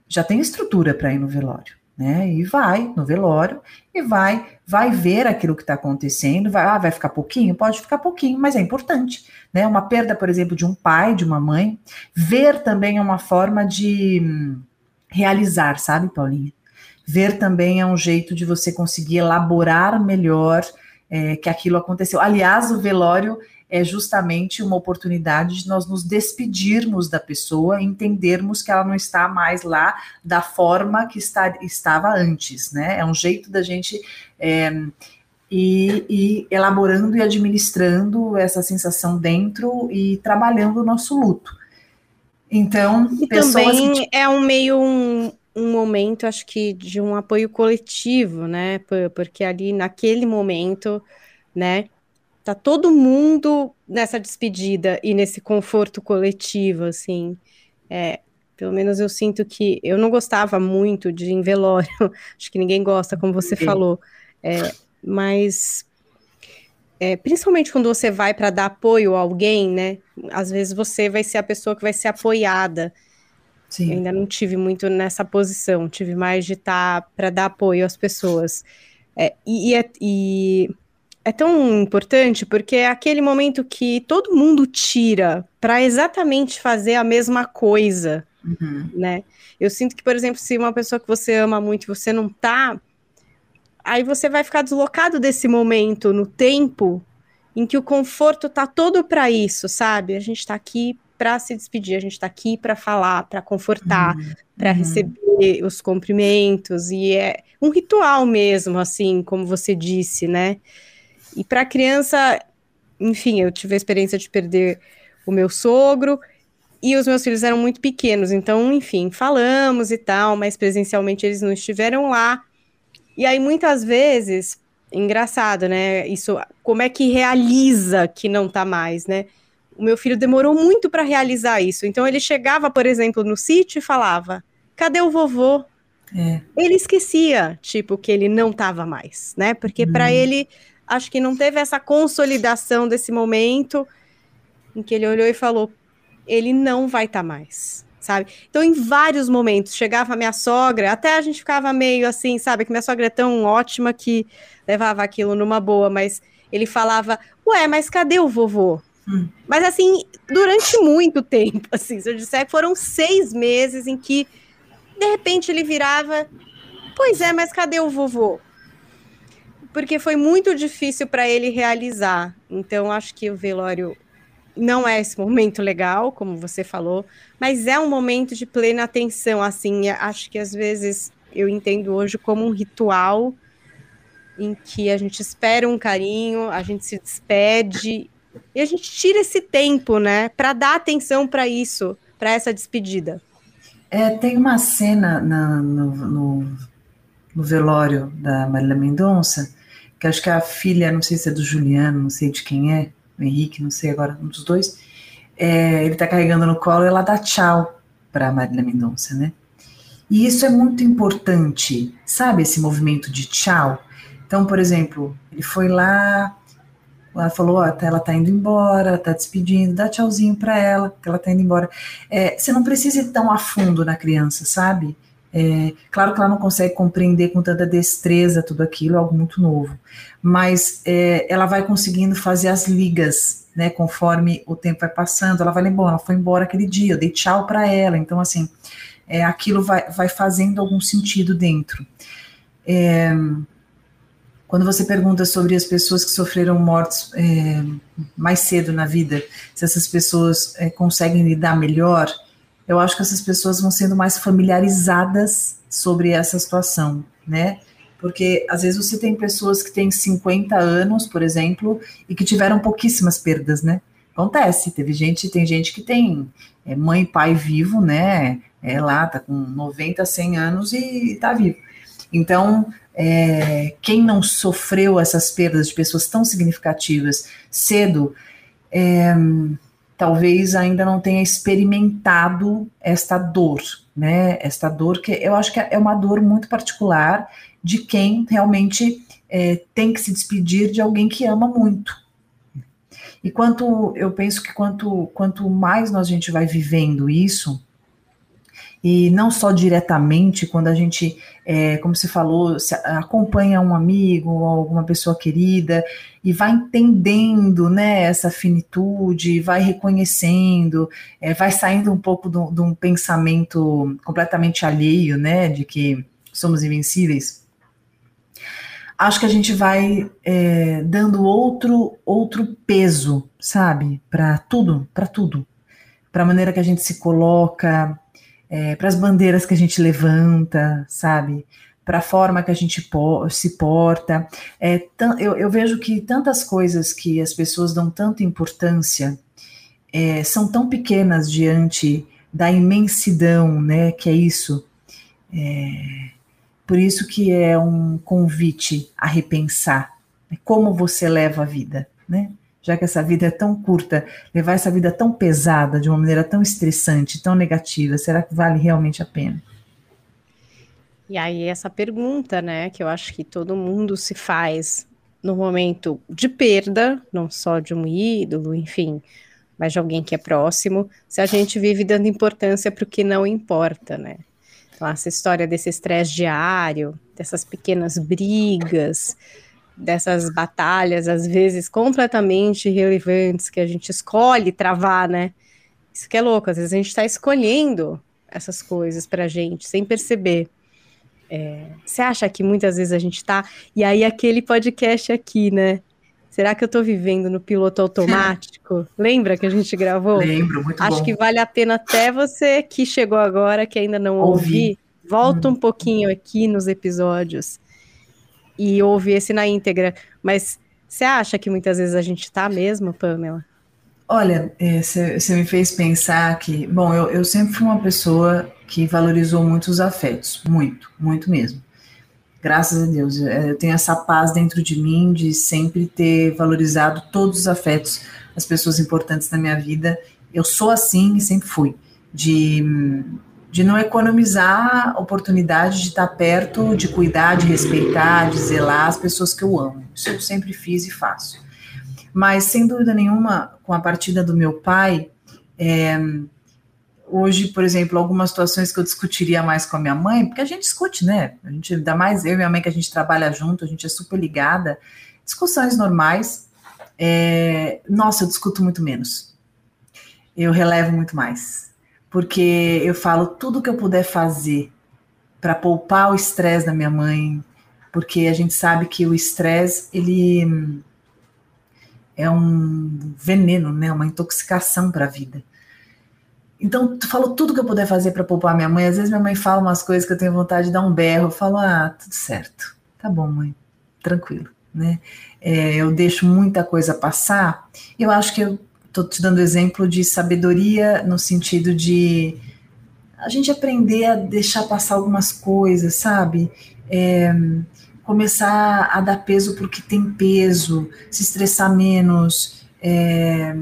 S3: Já tem estrutura para ir no velório, né? E vai no velório e vai, vai ver aquilo que está acontecendo. Vai, ah, vai ficar pouquinho? Pode ficar pouquinho, mas é importante, né? Uma perda, por exemplo, de um pai, de uma mãe. Ver também é uma forma de realizar, sabe, Paulinha? Ver também é um jeito de você conseguir elaborar melhor é, que aquilo aconteceu. Aliás, o velório é justamente uma oportunidade de nós nos despedirmos da pessoa, entendermos que ela não está mais lá da forma que está, estava antes, né? É um jeito da gente é, ir, ir elaborando e administrando essa sensação dentro e trabalhando o nosso luto. Então,
S2: e também que... é um meio um, um momento, acho que, de um apoio coletivo, né? Porque ali naquele momento, né, tá todo mundo nessa despedida e nesse conforto coletivo, assim. É, pelo menos eu sinto que eu não gostava muito de em velório, acho que ninguém gosta, como você falou. É, mas é, principalmente quando você vai para dar apoio a alguém, né? Às vezes você vai ser a pessoa que vai ser apoiada. Sim. Eu ainda não tive muito nessa posição, tive mais de estar tá para dar apoio às pessoas. É, e, é, e é tão importante porque é aquele momento que todo mundo tira para exatamente fazer a mesma coisa, uhum. né? Eu sinto que, por exemplo, se uma pessoa que você ama muito você não tá, aí você vai ficar deslocado desse momento no tempo em que o conforto tá todo para isso, sabe? A gente tá aqui para se despedir, a gente está aqui para falar, para confortar, uhum. para uhum. receber os cumprimentos, e é um ritual mesmo, assim, como você disse, né? E para a criança, enfim, eu tive a experiência de perder o meu sogro e os meus filhos eram muito pequenos, então, enfim, falamos e tal, mas presencialmente eles não estiveram lá. E aí, muitas vezes, engraçado, né? Isso, como é que realiza que não tá mais, né? O meu filho demorou muito para realizar isso. Então, ele chegava, por exemplo, no sítio e falava: Cadê o vovô? É. Ele esquecia, tipo, que ele não tava mais, né? Porque hum. para ele acho que não teve essa consolidação desse momento em que ele olhou e falou: ele não vai estar tá mais, sabe? Então, em vários momentos, chegava a minha sogra, até a gente ficava meio assim, sabe? Que minha sogra é tão ótima que levava aquilo numa boa, mas ele falava: Ué, mas cadê o vovô? Hum. Mas assim, durante muito tempo, assim, se eu disser que foram seis meses em que, de repente, ele virava. Pois é, mas cadê o vovô? porque foi muito difícil para ele realizar. Então, acho que o velório não é esse momento legal, como você falou, mas é um momento de plena atenção. Assim, acho que às vezes eu entendo hoje como um ritual em que a gente espera um carinho, a gente se despede e a gente tira esse tempo, né, para dar atenção para isso, para essa despedida.
S3: É, tem uma cena na, no, no, no velório da Marília Mendonça que acho que a filha, não sei se é do Juliano, não sei de quem é, o Henrique, não sei agora, um dos dois, é, ele tá carregando no colo e ela dá tchau para Marília Mendonça, né? E isso é muito importante, sabe, esse movimento de tchau. Então, por exemplo, ele foi lá, ela falou, ó, tá, ela tá indo embora, tá despedindo, dá tchauzinho para ela, que ela tá indo embora. É, você não precisa ir tão a fundo na criança, sabe? É, claro que ela não consegue compreender com tanta destreza tudo aquilo, é algo muito novo, mas é, ela vai conseguindo fazer as ligas, né, conforme o tempo vai passando, ela vai lembrar, ela foi embora aquele dia, eu dei tchau para ela, então assim, é, aquilo vai, vai fazendo algum sentido dentro. É, quando você pergunta sobre as pessoas que sofreram mortes é, mais cedo na vida, se essas pessoas é, conseguem lidar melhor, eu acho que essas pessoas vão sendo mais familiarizadas sobre essa situação, né? Porque às vezes você tem pessoas que têm 50 anos, por exemplo, e que tiveram pouquíssimas perdas, né? Acontece, teve gente, tem gente que tem é, mãe e pai vivo, né? É lá, tá com 90, 100 anos e tá vivo. Então, é, quem não sofreu essas perdas de pessoas tão significativas cedo, é, talvez ainda não tenha experimentado esta dor, né? Esta dor que eu acho que é uma dor muito particular de quem realmente é, tem que se despedir de alguém que ama muito. E quanto eu penso que quanto, quanto mais nós, a gente vai vivendo isso, e não só diretamente, quando a gente, é, como você falou, se acompanha um amigo ou alguma pessoa querida e vai entendendo né, essa finitude, vai reconhecendo, é, vai saindo um pouco de um pensamento completamente alheio, né, de que somos invencíveis. Acho que a gente vai é, dando outro outro peso, sabe, para tudo, para tudo, para a maneira que a gente se coloca, é, para as bandeiras que a gente levanta, sabe? Para a forma que a gente po se porta. É, eu, eu, vejo que tantas coisas que as pessoas dão tanta importância é, são tão pequenas diante da imensidão, né? Que é isso. É, por isso que é um convite a repensar né, como você leva a vida, né? Já que essa vida é tão curta, levar essa vida tão pesada, de uma maneira tão estressante, tão negativa, será que vale realmente a pena?
S2: E aí essa pergunta, né, que eu acho que todo mundo se faz, no momento de perda, não só de um ídolo, enfim, mas de alguém que é próximo, se a gente vive dando importância para o que não importa, né? Então, essa história desse estresse diário, dessas pequenas brigas, dessas batalhas, às vezes completamente irrelevantes, que a gente escolhe travar, né? Isso que é louco, às vezes a gente está escolhendo essas coisas para a gente, sem perceber. É, você acha que muitas vezes a gente está E aí, aquele podcast aqui, né? Será que eu estou vivendo no piloto automático? Lembra que a gente gravou?
S3: Lembro, muito
S2: Acho
S3: bom.
S2: que vale a pena até você que chegou agora, que ainda não ouvi, volta hum. um pouquinho aqui nos episódios e ouve esse na íntegra. Mas você acha que muitas vezes a gente está mesmo, Pamela?
S3: Olha, você é, me fez pensar que, bom, eu, eu sempre fui uma pessoa que valorizou muito os afetos, muito, muito mesmo graças a Deus, é, eu tenho essa paz dentro de mim de sempre ter valorizado todos os afetos, as pessoas importantes na minha vida. Eu sou assim e sempre fui, de, de não economizar a oportunidade de estar perto, de cuidar, de respeitar, de zelar as pessoas que eu amo. Isso eu sempre fiz e faço. Mas, sem dúvida nenhuma, com a partida do meu pai, é, hoje, por exemplo, algumas situações que eu discutiria mais com a minha mãe, porque a gente discute, né? A gente dá mais eu e minha mãe que a gente trabalha junto, a gente é super ligada. Discussões normais. É, nossa, eu discuto muito menos. Eu relevo muito mais. Porque eu falo tudo que eu puder fazer para poupar o estresse da minha mãe, porque a gente sabe que o estresse, ele é um veneno, né? Uma intoxicação para a vida. Então, tu falou tudo que eu puder fazer para poupar minha mãe. Às vezes minha mãe fala umas coisas que eu tenho vontade de dar um berro. Eu falo, ah, tudo certo. Tá bom, mãe. Tranquilo, né? É, eu deixo muita coisa passar. Eu acho que eu tô te dando exemplo de sabedoria no sentido de a gente aprender a deixar passar algumas coisas, sabe? É, começar a dar peso porque tem peso, se estressar menos, é,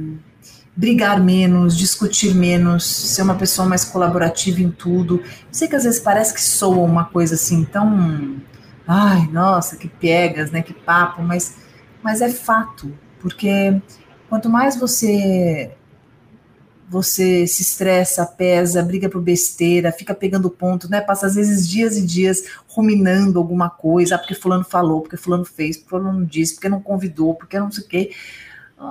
S3: brigar menos, discutir menos, ser uma pessoa mais colaborativa em tudo. sei que às vezes parece que soa uma coisa assim tão, ai, nossa, que pegas, né, que papo, mas mas é fato, porque quanto mais você você se estressa, pesa, briga por besteira, fica pegando ponto, né? Passa às vezes dias e dias ruminando alguma coisa, ah, porque fulano falou, porque fulano fez, porque fulano disse, porque não convidou, porque não sei o quê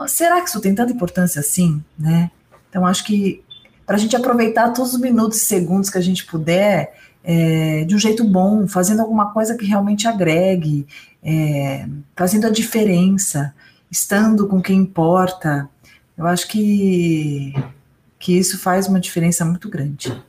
S3: será que isso tem tanta importância assim, né? Então acho que para a gente aproveitar todos os minutos e segundos que a gente puder, é, de um jeito bom, fazendo alguma coisa que realmente agregue, é, fazendo a diferença, estando com quem importa, eu acho que, que isso faz uma diferença muito grande.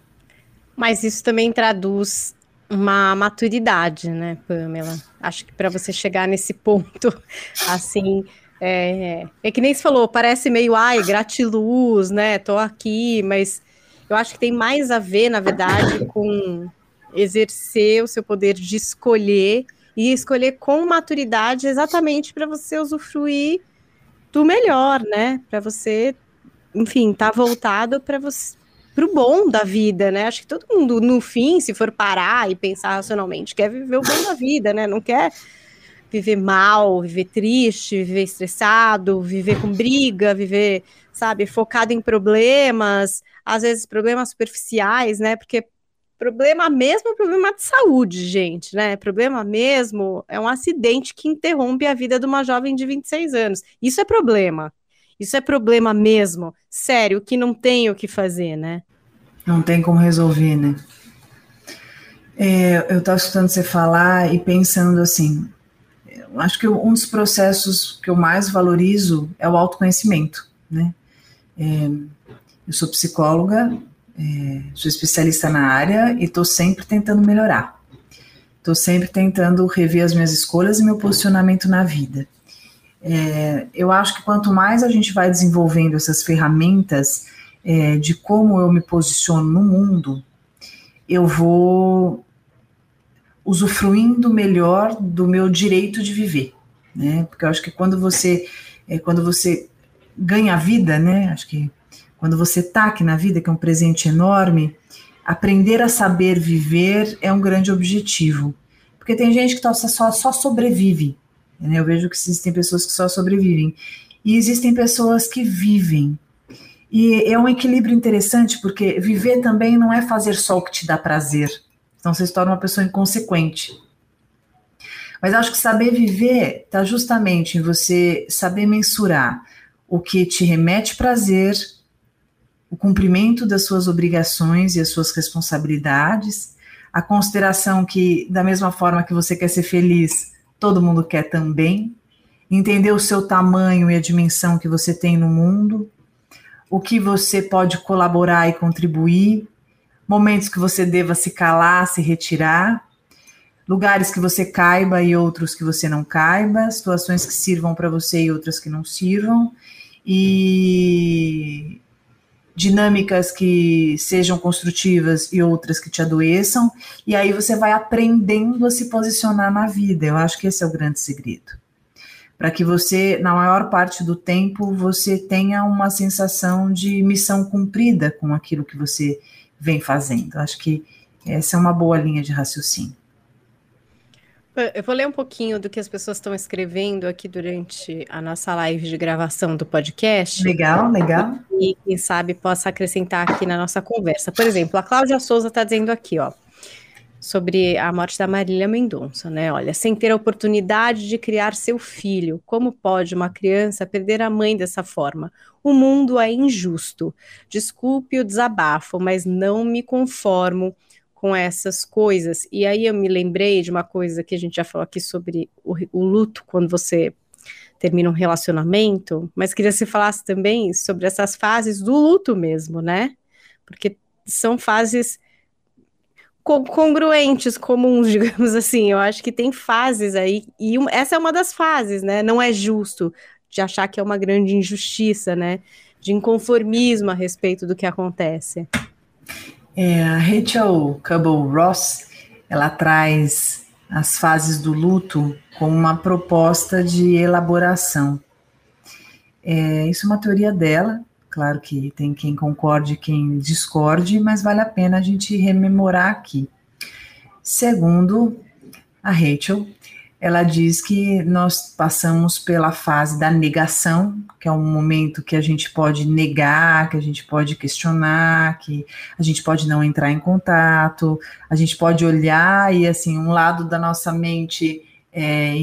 S2: Mas isso também traduz uma maturidade, né, Pamela? Acho que para você chegar nesse ponto, assim, é, é que nem se falou, parece meio, ai, gratiluz, né? Tô aqui, mas eu acho que tem mais a ver, na verdade, com exercer o seu poder de escolher e escolher com maturidade exatamente para você usufruir do melhor, né? Para você, enfim, tá voltado para você bom da vida, né? Acho que todo mundo, no fim, se for parar e pensar racionalmente, quer viver o bom da vida, né? Não quer viver mal, viver triste, viver estressado, viver com briga, viver, sabe, focado em problemas, às vezes problemas superficiais, né? Porque problema mesmo é problema de saúde, gente, né? Problema mesmo é um acidente que interrompe a vida de uma jovem de 26 anos. Isso é problema. Isso é problema mesmo, sério, que não tem o que fazer, né?
S3: Não tem como resolver, né? É, eu estava escutando você falar e pensando assim, acho que um dos processos que eu mais valorizo é o autoconhecimento, né? É, eu sou psicóloga, é, sou especialista na área e estou sempre tentando melhorar. Estou sempre tentando rever as minhas escolhas e meu posicionamento na vida. É, eu acho que quanto mais a gente vai desenvolvendo essas ferramentas é, de como eu me posiciono no mundo, eu vou usufruindo melhor do meu direito de viver, né? Porque eu acho que quando você é, quando você ganha vida, né? Acho que quando você está aqui na vida, que é um presente enorme, aprender a saber viver é um grande objetivo. Porque tem gente que tá, só, só sobrevive, Né? Eu vejo que existem pessoas que só sobrevivem. E existem pessoas que vivem. E é um equilíbrio interessante, porque viver também não é fazer só o que te dá prazer. Então você se torna uma pessoa inconsequente. Mas acho que saber viver está justamente em você saber mensurar o que te remete prazer, o cumprimento das suas obrigações e as suas responsabilidades, a consideração que, da mesma forma que você quer ser feliz, todo mundo quer também, entender o seu tamanho e a dimensão que você tem no mundo, o que você pode colaborar e contribuir, momentos que você deva se calar, se retirar, lugares que você caiba e outros que você não caiba, situações que sirvam para você e outras que não sirvam, e dinâmicas que sejam construtivas e outras que te adoeçam, e aí você vai aprendendo a se posicionar na vida. Eu acho que esse é o grande segredo. Para que você, na maior parte do tempo, você tenha uma sensação de missão cumprida com aquilo que você vem fazendo. Eu acho que essa é uma boa linha de raciocínio.
S2: Eu vou ler um pouquinho do que as pessoas estão escrevendo aqui durante a nossa live de gravação do podcast.
S3: Legal, legal.
S2: E quem sabe possa acrescentar aqui na nossa conversa. Por exemplo, a Cláudia Souza está dizendo aqui, ó, sobre a morte da Marília Mendonça, né? Olha, sem ter a oportunidade de criar seu filho, como pode uma criança perder a mãe dessa forma? O mundo é injusto. Desculpe o desabafo, mas não me conformo com essas coisas. E aí eu me lembrei de uma coisa que a gente já falou aqui sobre o, o luto quando você termina um relacionamento, mas queria que você falasse também sobre essas fases do luto mesmo, né? Porque são fases congruentes, comuns, digamos assim. Eu acho que tem fases aí, e essa é uma das fases, né? Não é justo de achar que é uma grande injustiça, né? De inconformismo a respeito do que acontece.
S3: É, a Rachel Cubble Ross, ela traz as fases do luto como uma proposta de elaboração. É, isso é uma teoria dela, claro que tem quem concorde e quem discorde, mas vale a pena a gente rememorar aqui. Segundo a Rachel, ela diz que nós passamos pela fase da negação, que é um momento que a gente pode negar, que a gente pode questionar, que a gente pode não entrar em contato, a gente pode olhar e assim um lado da nossa mente é,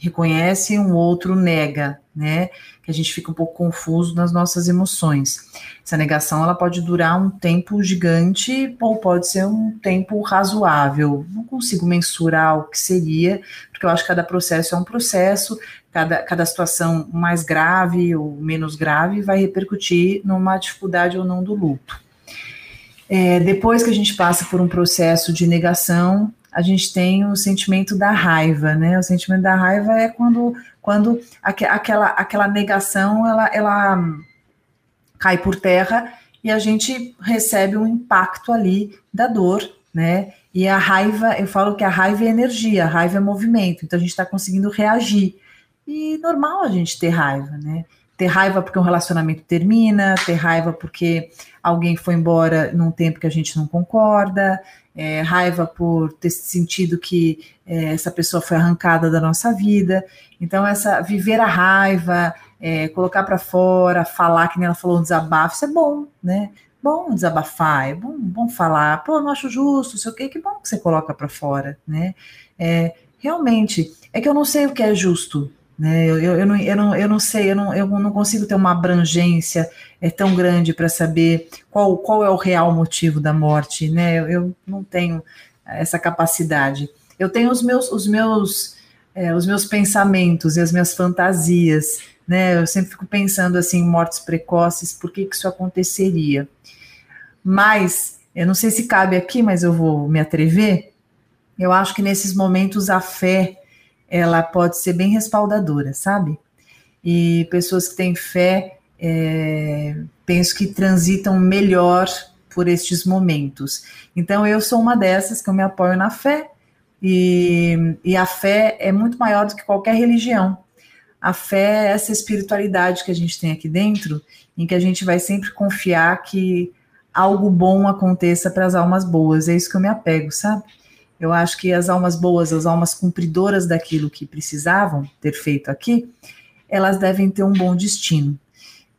S3: reconhece, um outro nega, né? Que a gente fica um pouco confuso nas nossas emoções. Essa negação ela pode durar um tempo gigante ou pode ser um tempo razoável. Não consigo mensurar o que seria, porque eu acho que cada processo é um processo, cada, cada situação mais grave ou menos grave vai repercutir numa dificuldade ou não do luto. É, depois que a gente passa por um processo de negação, a gente tem o sentimento da raiva, né? O sentimento da raiva é quando, quando aquela, aquela negação ela, ela cai por terra e a gente recebe um impacto ali da dor, né? E a raiva, eu falo que a raiva é energia, a raiva é movimento, então a gente está conseguindo reagir. E normal a gente ter raiva, né? Ter raiva porque um relacionamento termina, ter raiva porque alguém foi embora num tempo que a gente não concorda, é, raiva por ter sentido que é, essa pessoa foi arrancada da nossa vida. Então, essa viver a raiva, é, colocar para fora, falar, que nem ela falou, um desabafo, isso é bom, né? Bom desabafar, é bom, bom falar, pô, não acho justo, sei o quê, que bom que você coloca para fora, né? É, realmente, é que eu não sei o que é justo, né? Eu, eu, eu, não, eu, não, eu não sei, eu não, eu não consigo ter uma abrangência é, tão grande para saber qual, qual é o real motivo da morte. Né? Eu, eu não tenho essa capacidade. Eu tenho os meus, os meus, é, os meus pensamentos e as minhas fantasias. Né? Eu sempre fico pensando assim, mortes precoces, por que, que isso aconteceria? Mas, eu não sei se cabe aqui, mas eu vou me atrever. Eu acho que nesses momentos a fé ela pode ser bem respaldadora, sabe? E pessoas que têm fé, é, penso que transitam melhor por estes momentos. Então, eu sou uma dessas que eu me apoio na fé, e, e a fé é muito maior do que qualquer religião. A fé é essa espiritualidade que a gente tem aqui dentro, em que a gente vai sempre confiar que algo bom aconteça para as almas boas. É isso que eu me apego, sabe? Eu acho que as almas boas, as almas cumpridoras daquilo que precisavam ter feito aqui, elas devem ter um bom destino.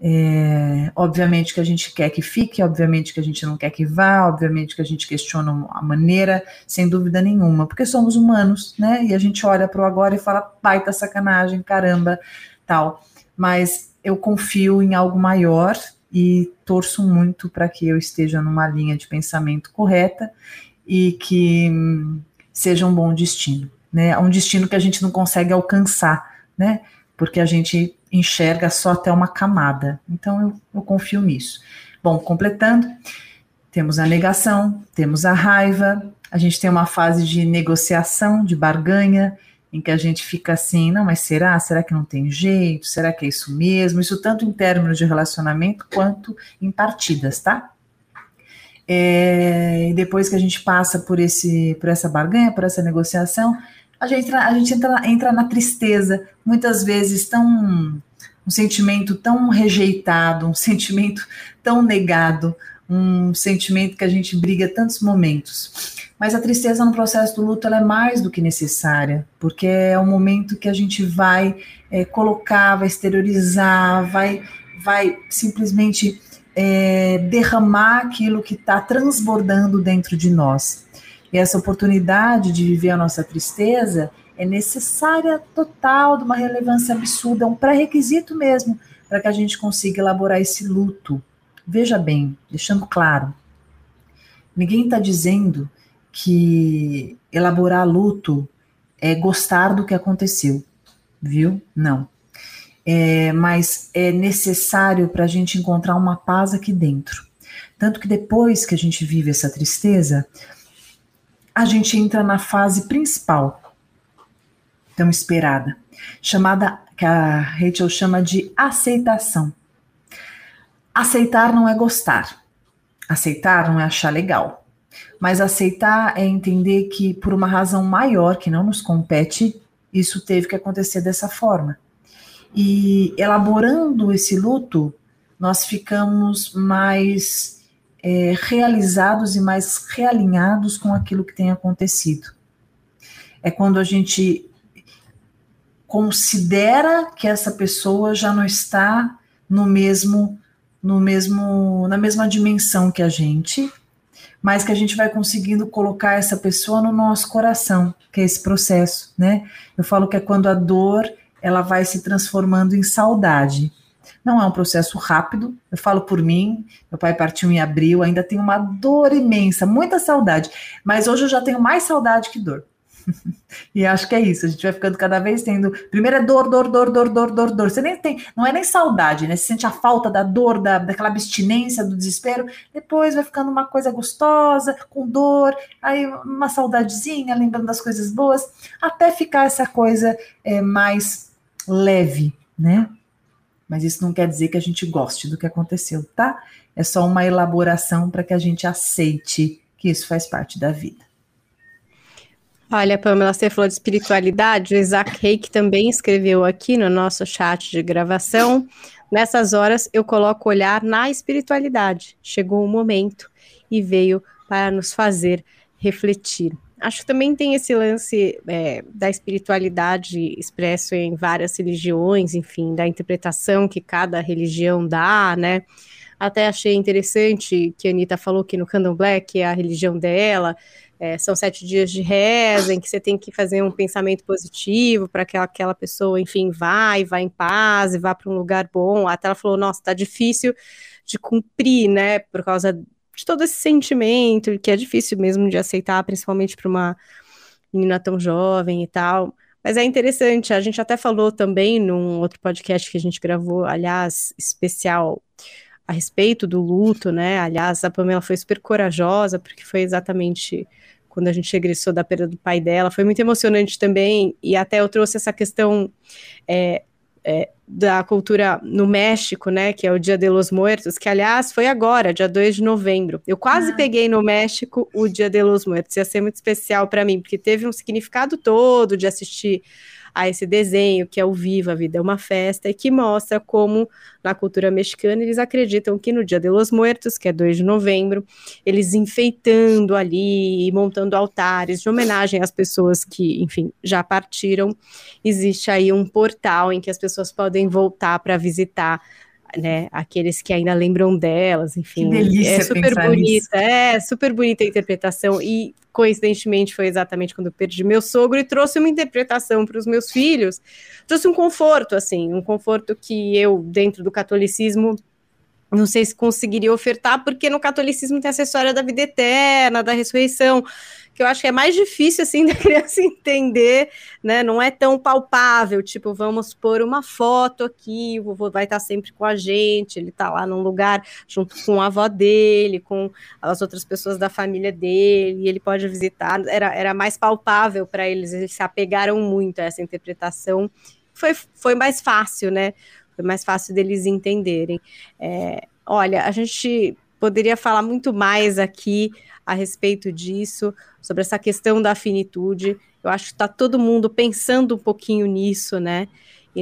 S3: É, obviamente que a gente quer que fique, obviamente que a gente não quer que vá, obviamente que a gente questiona a maneira, sem dúvida nenhuma, porque somos humanos, né? E a gente olha para o agora e fala, baita sacanagem, caramba, tal. Mas eu confio em algo maior e torço muito para que eu esteja numa linha de pensamento correta e que hum, seja um bom destino, né? Um destino que a gente não consegue alcançar, né? Porque a gente enxerga só até uma camada. Então eu, eu confio nisso. Bom, completando, temos a negação, temos a raiva, a gente tem uma fase de negociação, de barganha, em que a gente fica assim, não, mas será? Será que não tem jeito? Será que é isso mesmo? Isso tanto em termos de relacionamento quanto em partidas, tá? É, e depois que a gente passa por esse, por essa barganha, por essa negociação, a gente, a gente entra, entra na tristeza, muitas vezes tão um sentimento tão rejeitado, um sentimento tão negado, um sentimento que a gente briga tantos momentos. Mas a tristeza no processo do luto é mais do que necessária, porque é o momento que a gente vai é, colocar, vai exteriorizar, vai, vai simplesmente é, derramar aquilo que está transbordando dentro de nós. E essa oportunidade de viver a nossa tristeza é necessária total, de uma relevância absurda, um pré-requisito mesmo para que a gente consiga elaborar esse luto. Veja bem, deixando claro, ninguém está dizendo que elaborar luto é gostar do que aconteceu, viu? Não. É, mas é necessário para a gente encontrar uma paz aqui dentro. Tanto que depois que a gente vive essa tristeza, a gente entra na fase principal, tão esperada, chamada, que a Rachel chama de aceitação. Aceitar não é gostar, aceitar não é achar legal, mas aceitar é entender que, por uma razão maior que não nos compete, isso teve que acontecer dessa forma. E elaborando esse luto, nós ficamos mais é, realizados e mais realinhados com aquilo que tem acontecido. É quando a gente considera que essa pessoa já não está no mesmo no mesmo na mesma dimensão que a gente, mas que a gente vai conseguindo colocar essa pessoa no nosso coração, que é esse processo, né? Eu falo que é quando a dor ela vai se transformando em saudade. Não é um processo rápido, eu falo por mim, meu pai partiu em abril, ainda tenho uma dor imensa, muita saudade, mas hoje eu já tenho mais saudade que dor. e acho que é isso, a gente vai ficando cada vez tendo. Primeiro é dor, dor, dor, dor, dor, dor, dor. Você nem tem, não é nem saudade, né? Você sente a falta da dor, da, daquela abstinência, do desespero. Depois vai ficando uma coisa gostosa, com dor, aí uma saudadezinha, lembrando das coisas boas, até ficar essa coisa é, mais leve, né? mas isso não quer dizer que a gente goste do que aconteceu, tá? É só uma elaboração para que a gente aceite que isso faz parte da vida.
S2: Olha, Pamela, você falou de espiritualidade, o Isaac Reik também escreveu aqui no nosso chat de gravação. Nessas horas eu coloco olhar na espiritualidade. Chegou o momento e veio para nos fazer refletir. Acho que também tem esse lance é, da espiritualidade expresso em várias religiões, enfim, da interpretação que cada religião dá, né? Até achei interessante que a Anitta falou que no Candomblé, que é a religião dela, é, são sete dias de reza, em que você tem que fazer um pensamento positivo para que aquela pessoa, enfim, vá e vá em paz e vá para um lugar bom. Até ela falou, nossa, tá difícil de cumprir, né, por causa de todo esse sentimento, que é difícil mesmo de aceitar, principalmente para uma menina tão jovem e tal. Mas é interessante, a gente até falou também num outro podcast que a gente gravou, aliás, especial a respeito do luto, né? Aliás, a Pamela foi super corajosa, porque foi exatamente quando a gente regressou da perda do pai dela. Foi muito emocionante também, e até eu trouxe essa questão é, é, da cultura no México, né, que é o Dia de los Muertos, que aliás foi agora, dia 2 de novembro. Eu quase ah. peguei no México o Dia de los Muertos, ia ser muito especial para mim, porque teve um significado todo de assistir a esse desenho que é o Viva, a Vida é uma Festa, e que mostra como na cultura mexicana eles acreditam que no Dia de los Muertos, que é 2 de novembro, eles enfeitando ali e montando altares de homenagem às pessoas que, enfim, já partiram, existe aí um portal em que as pessoas podem voltar para visitar né, aqueles que ainda lembram delas, enfim.
S3: Que delícia
S2: é super bonita, é super bonita a interpretação. E coincidentemente foi exatamente quando eu perdi meu sogro e trouxe uma interpretação para os meus filhos, trouxe um conforto assim, um conforto que eu dentro do catolicismo não sei se conseguiria ofertar, porque no catolicismo tem essa história da vida eterna, da ressurreição que eu acho que é mais difícil assim da criança entender, né? Não é tão palpável, tipo, vamos pôr uma foto aqui, o vovô vai estar sempre com a gente, ele está lá num lugar junto com a avó dele, com as outras pessoas da família dele, e ele pode visitar. Era, era mais palpável para eles, eles se apegaram muito a essa interpretação. Foi, foi mais fácil, né? Foi mais fácil deles entenderem. É, olha, a gente poderia falar muito mais aqui a respeito disso, sobre essa questão da finitude. Eu acho que está todo mundo pensando um pouquinho nisso, né? E,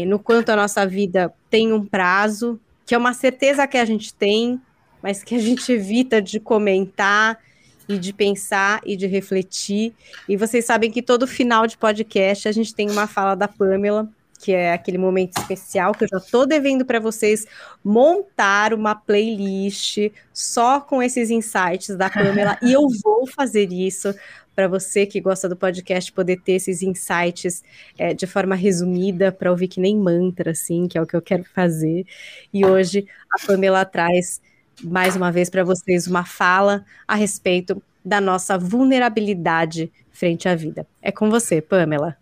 S2: e, no quanto a nossa vida tem um prazo, que é uma certeza que a gente tem, mas que a gente evita de comentar e de pensar e de refletir. E vocês sabem que todo final de podcast a gente tem uma fala da Pamela que é aquele momento especial que eu já estou devendo para vocês montar uma playlist só com esses insights da Pamela e eu vou fazer isso para você que gosta do podcast poder ter esses insights é, de forma resumida para ouvir que nem mantra assim, que é o que eu quero fazer. E hoje a Pamela traz mais uma vez para vocês uma fala a respeito da nossa vulnerabilidade frente à vida. É com você, Pamela.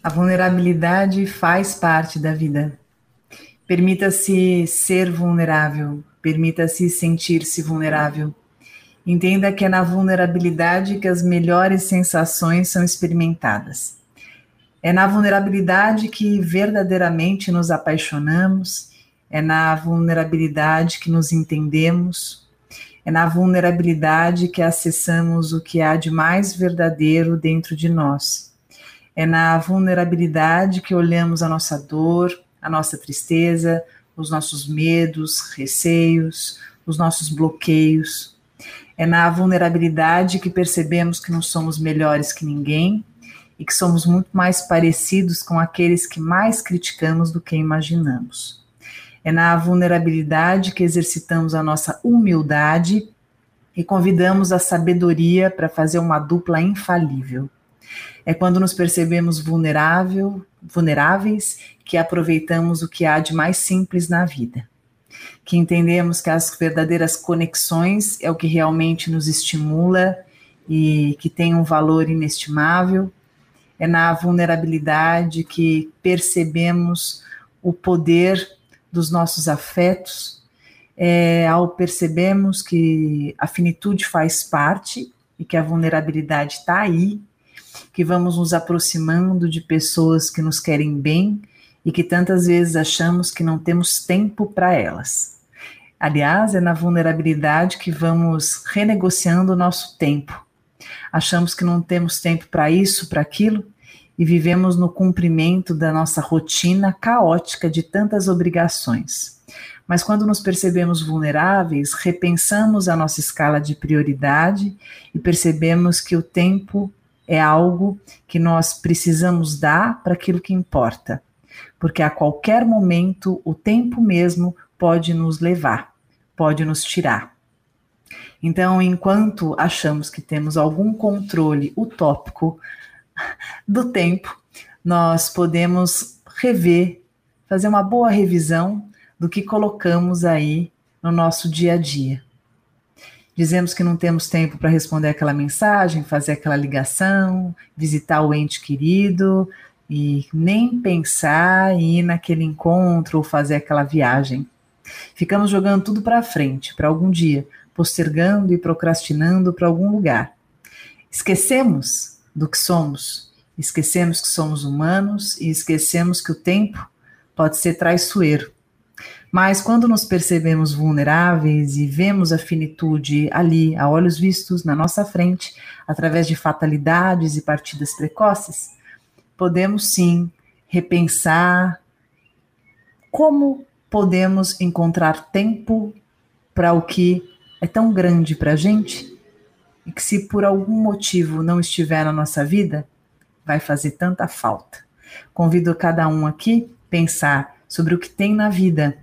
S3: A vulnerabilidade faz parte da vida. Permita-se ser vulnerável, permita-se sentir-se vulnerável. Entenda que é na vulnerabilidade que as melhores sensações são experimentadas. É na vulnerabilidade que verdadeiramente nos apaixonamos, é na vulnerabilidade que nos entendemos, é na vulnerabilidade que acessamos o que há de mais verdadeiro dentro de nós é na vulnerabilidade que olhamos a nossa dor, a nossa tristeza, os nossos medos, receios, os nossos bloqueios. É na vulnerabilidade que percebemos que não somos melhores que ninguém e que somos muito mais parecidos com aqueles que mais criticamos do que imaginamos. É na vulnerabilidade que exercitamos a nossa humildade e convidamos a sabedoria para fazer uma dupla infalível. É quando nos percebemos vulnerável, vulneráveis que aproveitamos o que há de mais simples na vida. Que entendemos que as verdadeiras conexões é o que realmente nos estimula e que tem um valor inestimável. É na vulnerabilidade que percebemos o poder dos nossos afetos, é, ao percebemos que a finitude faz parte e que a vulnerabilidade está aí que vamos nos aproximando de pessoas que nos querem bem e que tantas vezes achamos que não temos tempo para elas. Aliás, é na vulnerabilidade que vamos renegociando o nosso tempo. Achamos que não temos tempo para isso, para aquilo, e vivemos no cumprimento da nossa rotina caótica de tantas obrigações. Mas quando nos percebemos vulneráveis, repensamos a nossa escala de prioridade e percebemos que o tempo é algo que nós precisamos dar para aquilo que importa, porque a qualquer momento o tempo mesmo pode nos levar, pode nos tirar. Então, enquanto achamos que temos algum controle utópico do tempo, nós podemos rever, fazer uma boa revisão do que colocamos aí no nosso dia a dia dizemos que não temos tempo para responder aquela mensagem, fazer aquela ligação, visitar o ente querido e nem pensar em ir naquele encontro ou fazer aquela viagem. Ficamos jogando tudo para frente, para algum dia, postergando e procrastinando para algum lugar. Esquecemos do que somos, esquecemos que somos humanos e esquecemos que o tempo pode ser traiçoeiro mas quando nos percebemos vulneráveis e vemos a finitude ali, a olhos vistos, na nossa frente, através de fatalidades e partidas precoces, podemos sim repensar como podemos encontrar tempo para o que é tão grande para a gente e que, se por algum motivo não estiver na nossa vida, vai fazer tanta falta. Convido cada um aqui a pensar sobre o que tem na vida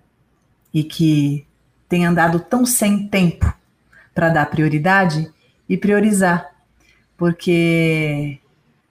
S3: e que tem andado tão sem tempo para dar prioridade e priorizar. Porque,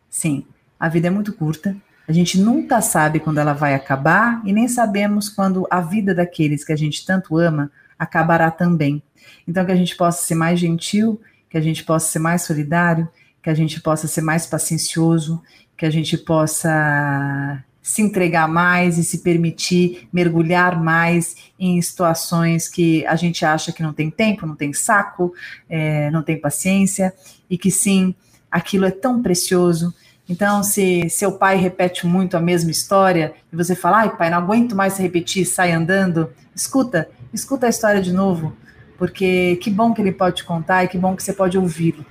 S3: sim, a vida é muito curta, a gente nunca sabe quando ela vai acabar e nem sabemos quando a vida daqueles que a gente tanto ama acabará também. Então, que a gente possa ser mais gentil, que a gente possa ser mais solidário, que a gente possa ser mais paciencioso, que a gente possa se entregar mais e se permitir mergulhar mais em situações que a gente acha que não tem tempo, não tem saco, é, não tem paciência, e que sim, aquilo é tão precioso. Então, se seu pai repete muito a mesma história e você fala, ai pai, não aguento mais repetir, sai andando, escuta, escuta a história de novo, porque que bom que ele pode te contar e que bom que você pode ouvi-lo.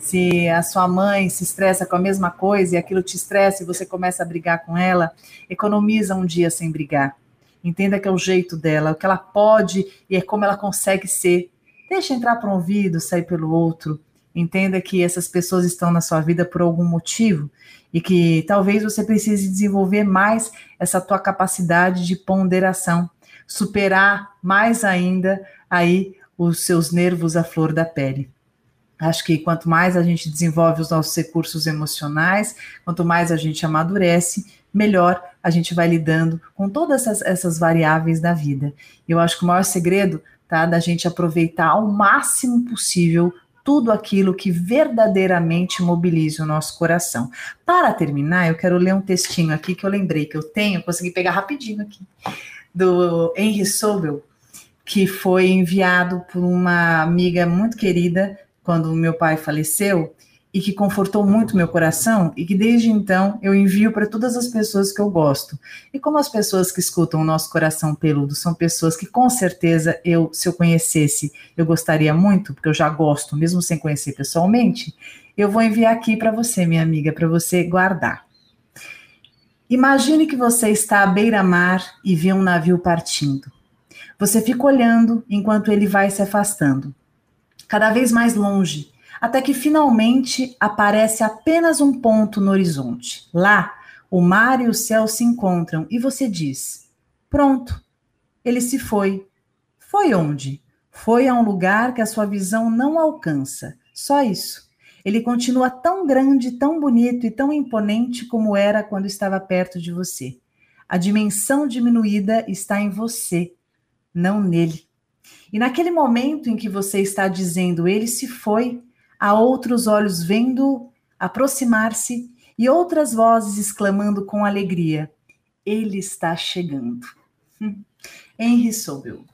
S3: Se a sua mãe se estressa com a mesma coisa e aquilo te estressa e você começa a brigar com ela, economiza um dia sem brigar. Entenda que é o jeito dela, o que ela pode e é como ela consegue ser. Deixa entrar por um ouvido, sair pelo outro. Entenda que essas pessoas estão na sua vida por algum motivo e que talvez você precise desenvolver mais essa tua capacidade de ponderação, superar mais ainda aí os seus nervos à flor da pele. Acho que quanto mais a gente desenvolve os nossos recursos emocionais, quanto mais a gente amadurece, melhor a gente vai lidando com todas essas, essas variáveis da vida. Eu acho que o maior segredo tá da gente aproveitar ao máximo possível tudo aquilo que verdadeiramente mobiliza o nosso coração. Para terminar, eu quero ler um textinho aqui que eu lembrei que eu tenho, consegui pegar rapidinho aqui, do Henry Sobel, que foi enviado por uma amiga muito querida quando meu pai faleceu e que confortou muito meu coração e que desde então eu envio para todas as pessoas que eu gosto. E como as pessoas que escutam o nosso coração peludo são pessoas que com certeza eu, se eu conhecesse, eu gostaria muito, porque eu já gosto, mesmo sem conhecer pessoalmente, eu vou enviar aqui para você, minha amiga, para você guardar. Imagine que você está à beira-mar e vê um navio partindo. Você fica olhando enquanto ele vai se afastando cada vez mais longe, até que finalmente aparece apenas um ponto no horizonte. Lá, o mar e o céu se encontram e você diz: Pronto, ele se foi. Foi onde? Foi a um lugar que a sua visão não alcança. Só isso. Ele continua tão grande, tão bonito e tão imponente como era quando estava perto de você. A dimensão diminuída está em você, não nele. E naquele momento em que você está dizendo ele se foi, há outros olhos vendo aproximar-se e outras vozes exclamando com alegria: ele está chegando. Hum. Henry Sobel.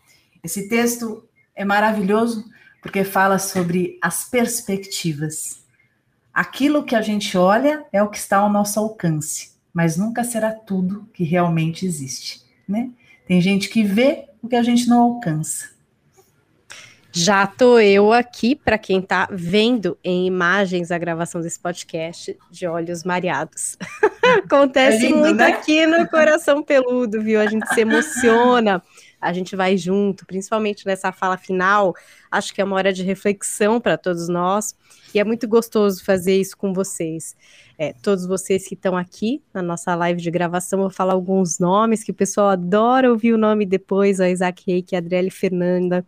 S3: Esse texto é maravilhoso porque fala sobre as perspectivas. Aquilo que a gente olha é o que está ao nosso alcance, mas nunca será tudo que realmente existe, né? Tem gente que vê o que a gente não alcança.
S2: Já tô eu aqui, para quem tá vendo em imagens a gravação desse podcast, de olhos mareados. Acontece é lindo, muito né? aqui no Coração Peludo, viu? A gente se emociona, a gente vai junto, principalmente nessa fala final. Acho que é uma hora de reflexão para todos nós e é muito gostoso fazer isso com vocês. É, todos vocês que estão aqui na nossa live de gravação, eu vou falar alguns nomes que o pessoal adora ouvir o nome depois: a Isaac Reiki, a Adriele Fernanda.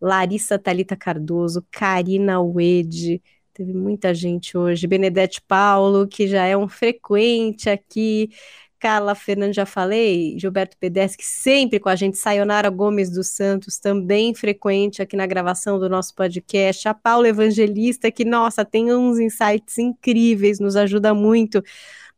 S2: Larissa Talita Cardoso, Karina Wede, teve muita gente hoje, Benedete Paulo, que já é um frequente aqui, Carla Fernandes, já falei, Gilberto Pedeschi, sempre com a gente, Sayonara Gomes dos Santos, também frequente aqui na gravação do nosso podcast, a Paula Evangelista, que, nossa, tem uns insights incríveis, nos ajuda muito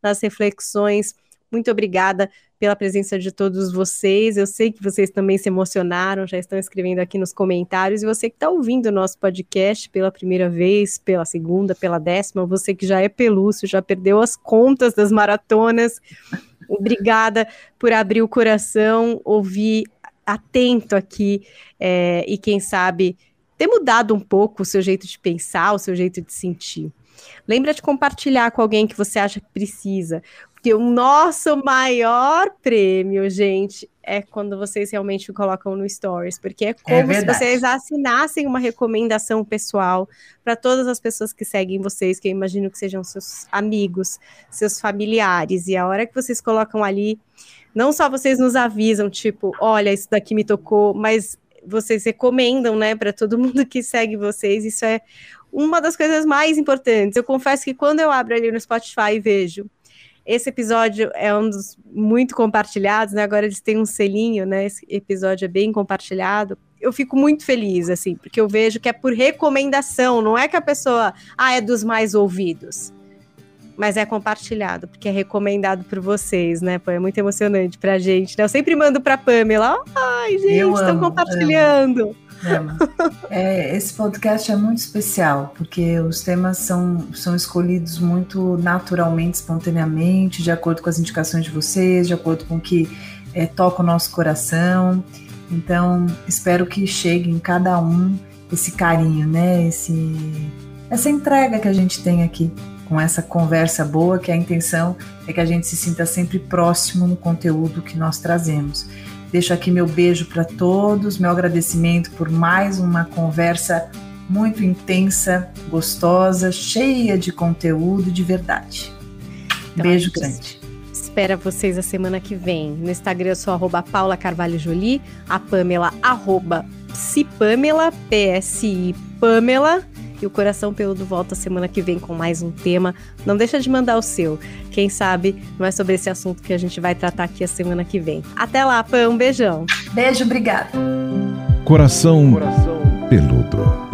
S2: nas reflexões. Muito obrigada pela presença de todos vocês. Eu sei que vocês também se emocionaram, já estão escrevendo aqui nos comentários. E você que está ouvindo o nosso podcast pela primeira vez, pela segunda, pela décima, você que já é pelúcio, já perdeu as contas das maratonas. Obrigada por abrir o coração, ouvir atento aqui é, e quem sabe ter mudado um pouco o seu jeito de pensar, o seu jeito de sentir. Lembra de compartilhar com alguém que você acha que precisa. Porque o nosso maior prêmio, gente, é quando vocês realmente colocam no Stories, porque é, é como é se vocês assinassem uma recomendação pessoal para todas as pessoas que seguem vocês, que eu imagino que sejam seus amigos, seus familiares, e a hora que vocês colocam ali, não só vocês nos avisam, tipo, olha, isso daqui me tocou, mas vocês recomendam, né, para todo mundo que segue vocês, isso é uma das coisas mais importantes. Eu confesso que quando eu abro ali no Spotify e vejo esse episódio é um dos muito compartilhados, né? Agora eles têm um selinho, né? Esse episódio é bem compartilhado. Eu fico muito feliz, assim, porque eu vejo que é por recomendação, não é que a pessoa, ah, é dos mais ouvidos. Mas é compartilhado, porque é recomendado por vocês, né? Pô, é muito emocionante pra gente. Né? Eu sempre mando pra Pamela, ai, gente, estão compartilhando. Amo.
S3: É, esse podcast é muito especial, porque os temas são, são escolhidos muito naturalmente, espontaneamente, de acordo com as indicações de vocês, de acordo com o que é, toca o nosso coração. Então, espero que chegue em cada um esse carinho, né? Esse, essa entrega que a gente tem aqui com essa conversa boa, que a intenção é que a gente se sinta sempre próximo no conteúdo que nós trazemos. Deixo aqui meu beijo para todos, meu agradecimento por mais uma conversa muito intensa, gostosa, cheia de conteúdo de verdade. Então, beijo grande.
S2: Espera vocês a semana que vem. No Instagram eu sou arroba Paula Carvalho Jolie, a Pamela arroba Psipamela, P-S-I Pamela e o Coração Peludo volta semana que vem com mais um tema. Não deixa de mandar o seu. Quem sabe não é sobre esse assunto que a gente vai tratar aqui a semana que vem. Até lá, Pam. Um beijão.
S3: Beijo, obrigada.
S1: Coração, Coração Peludo.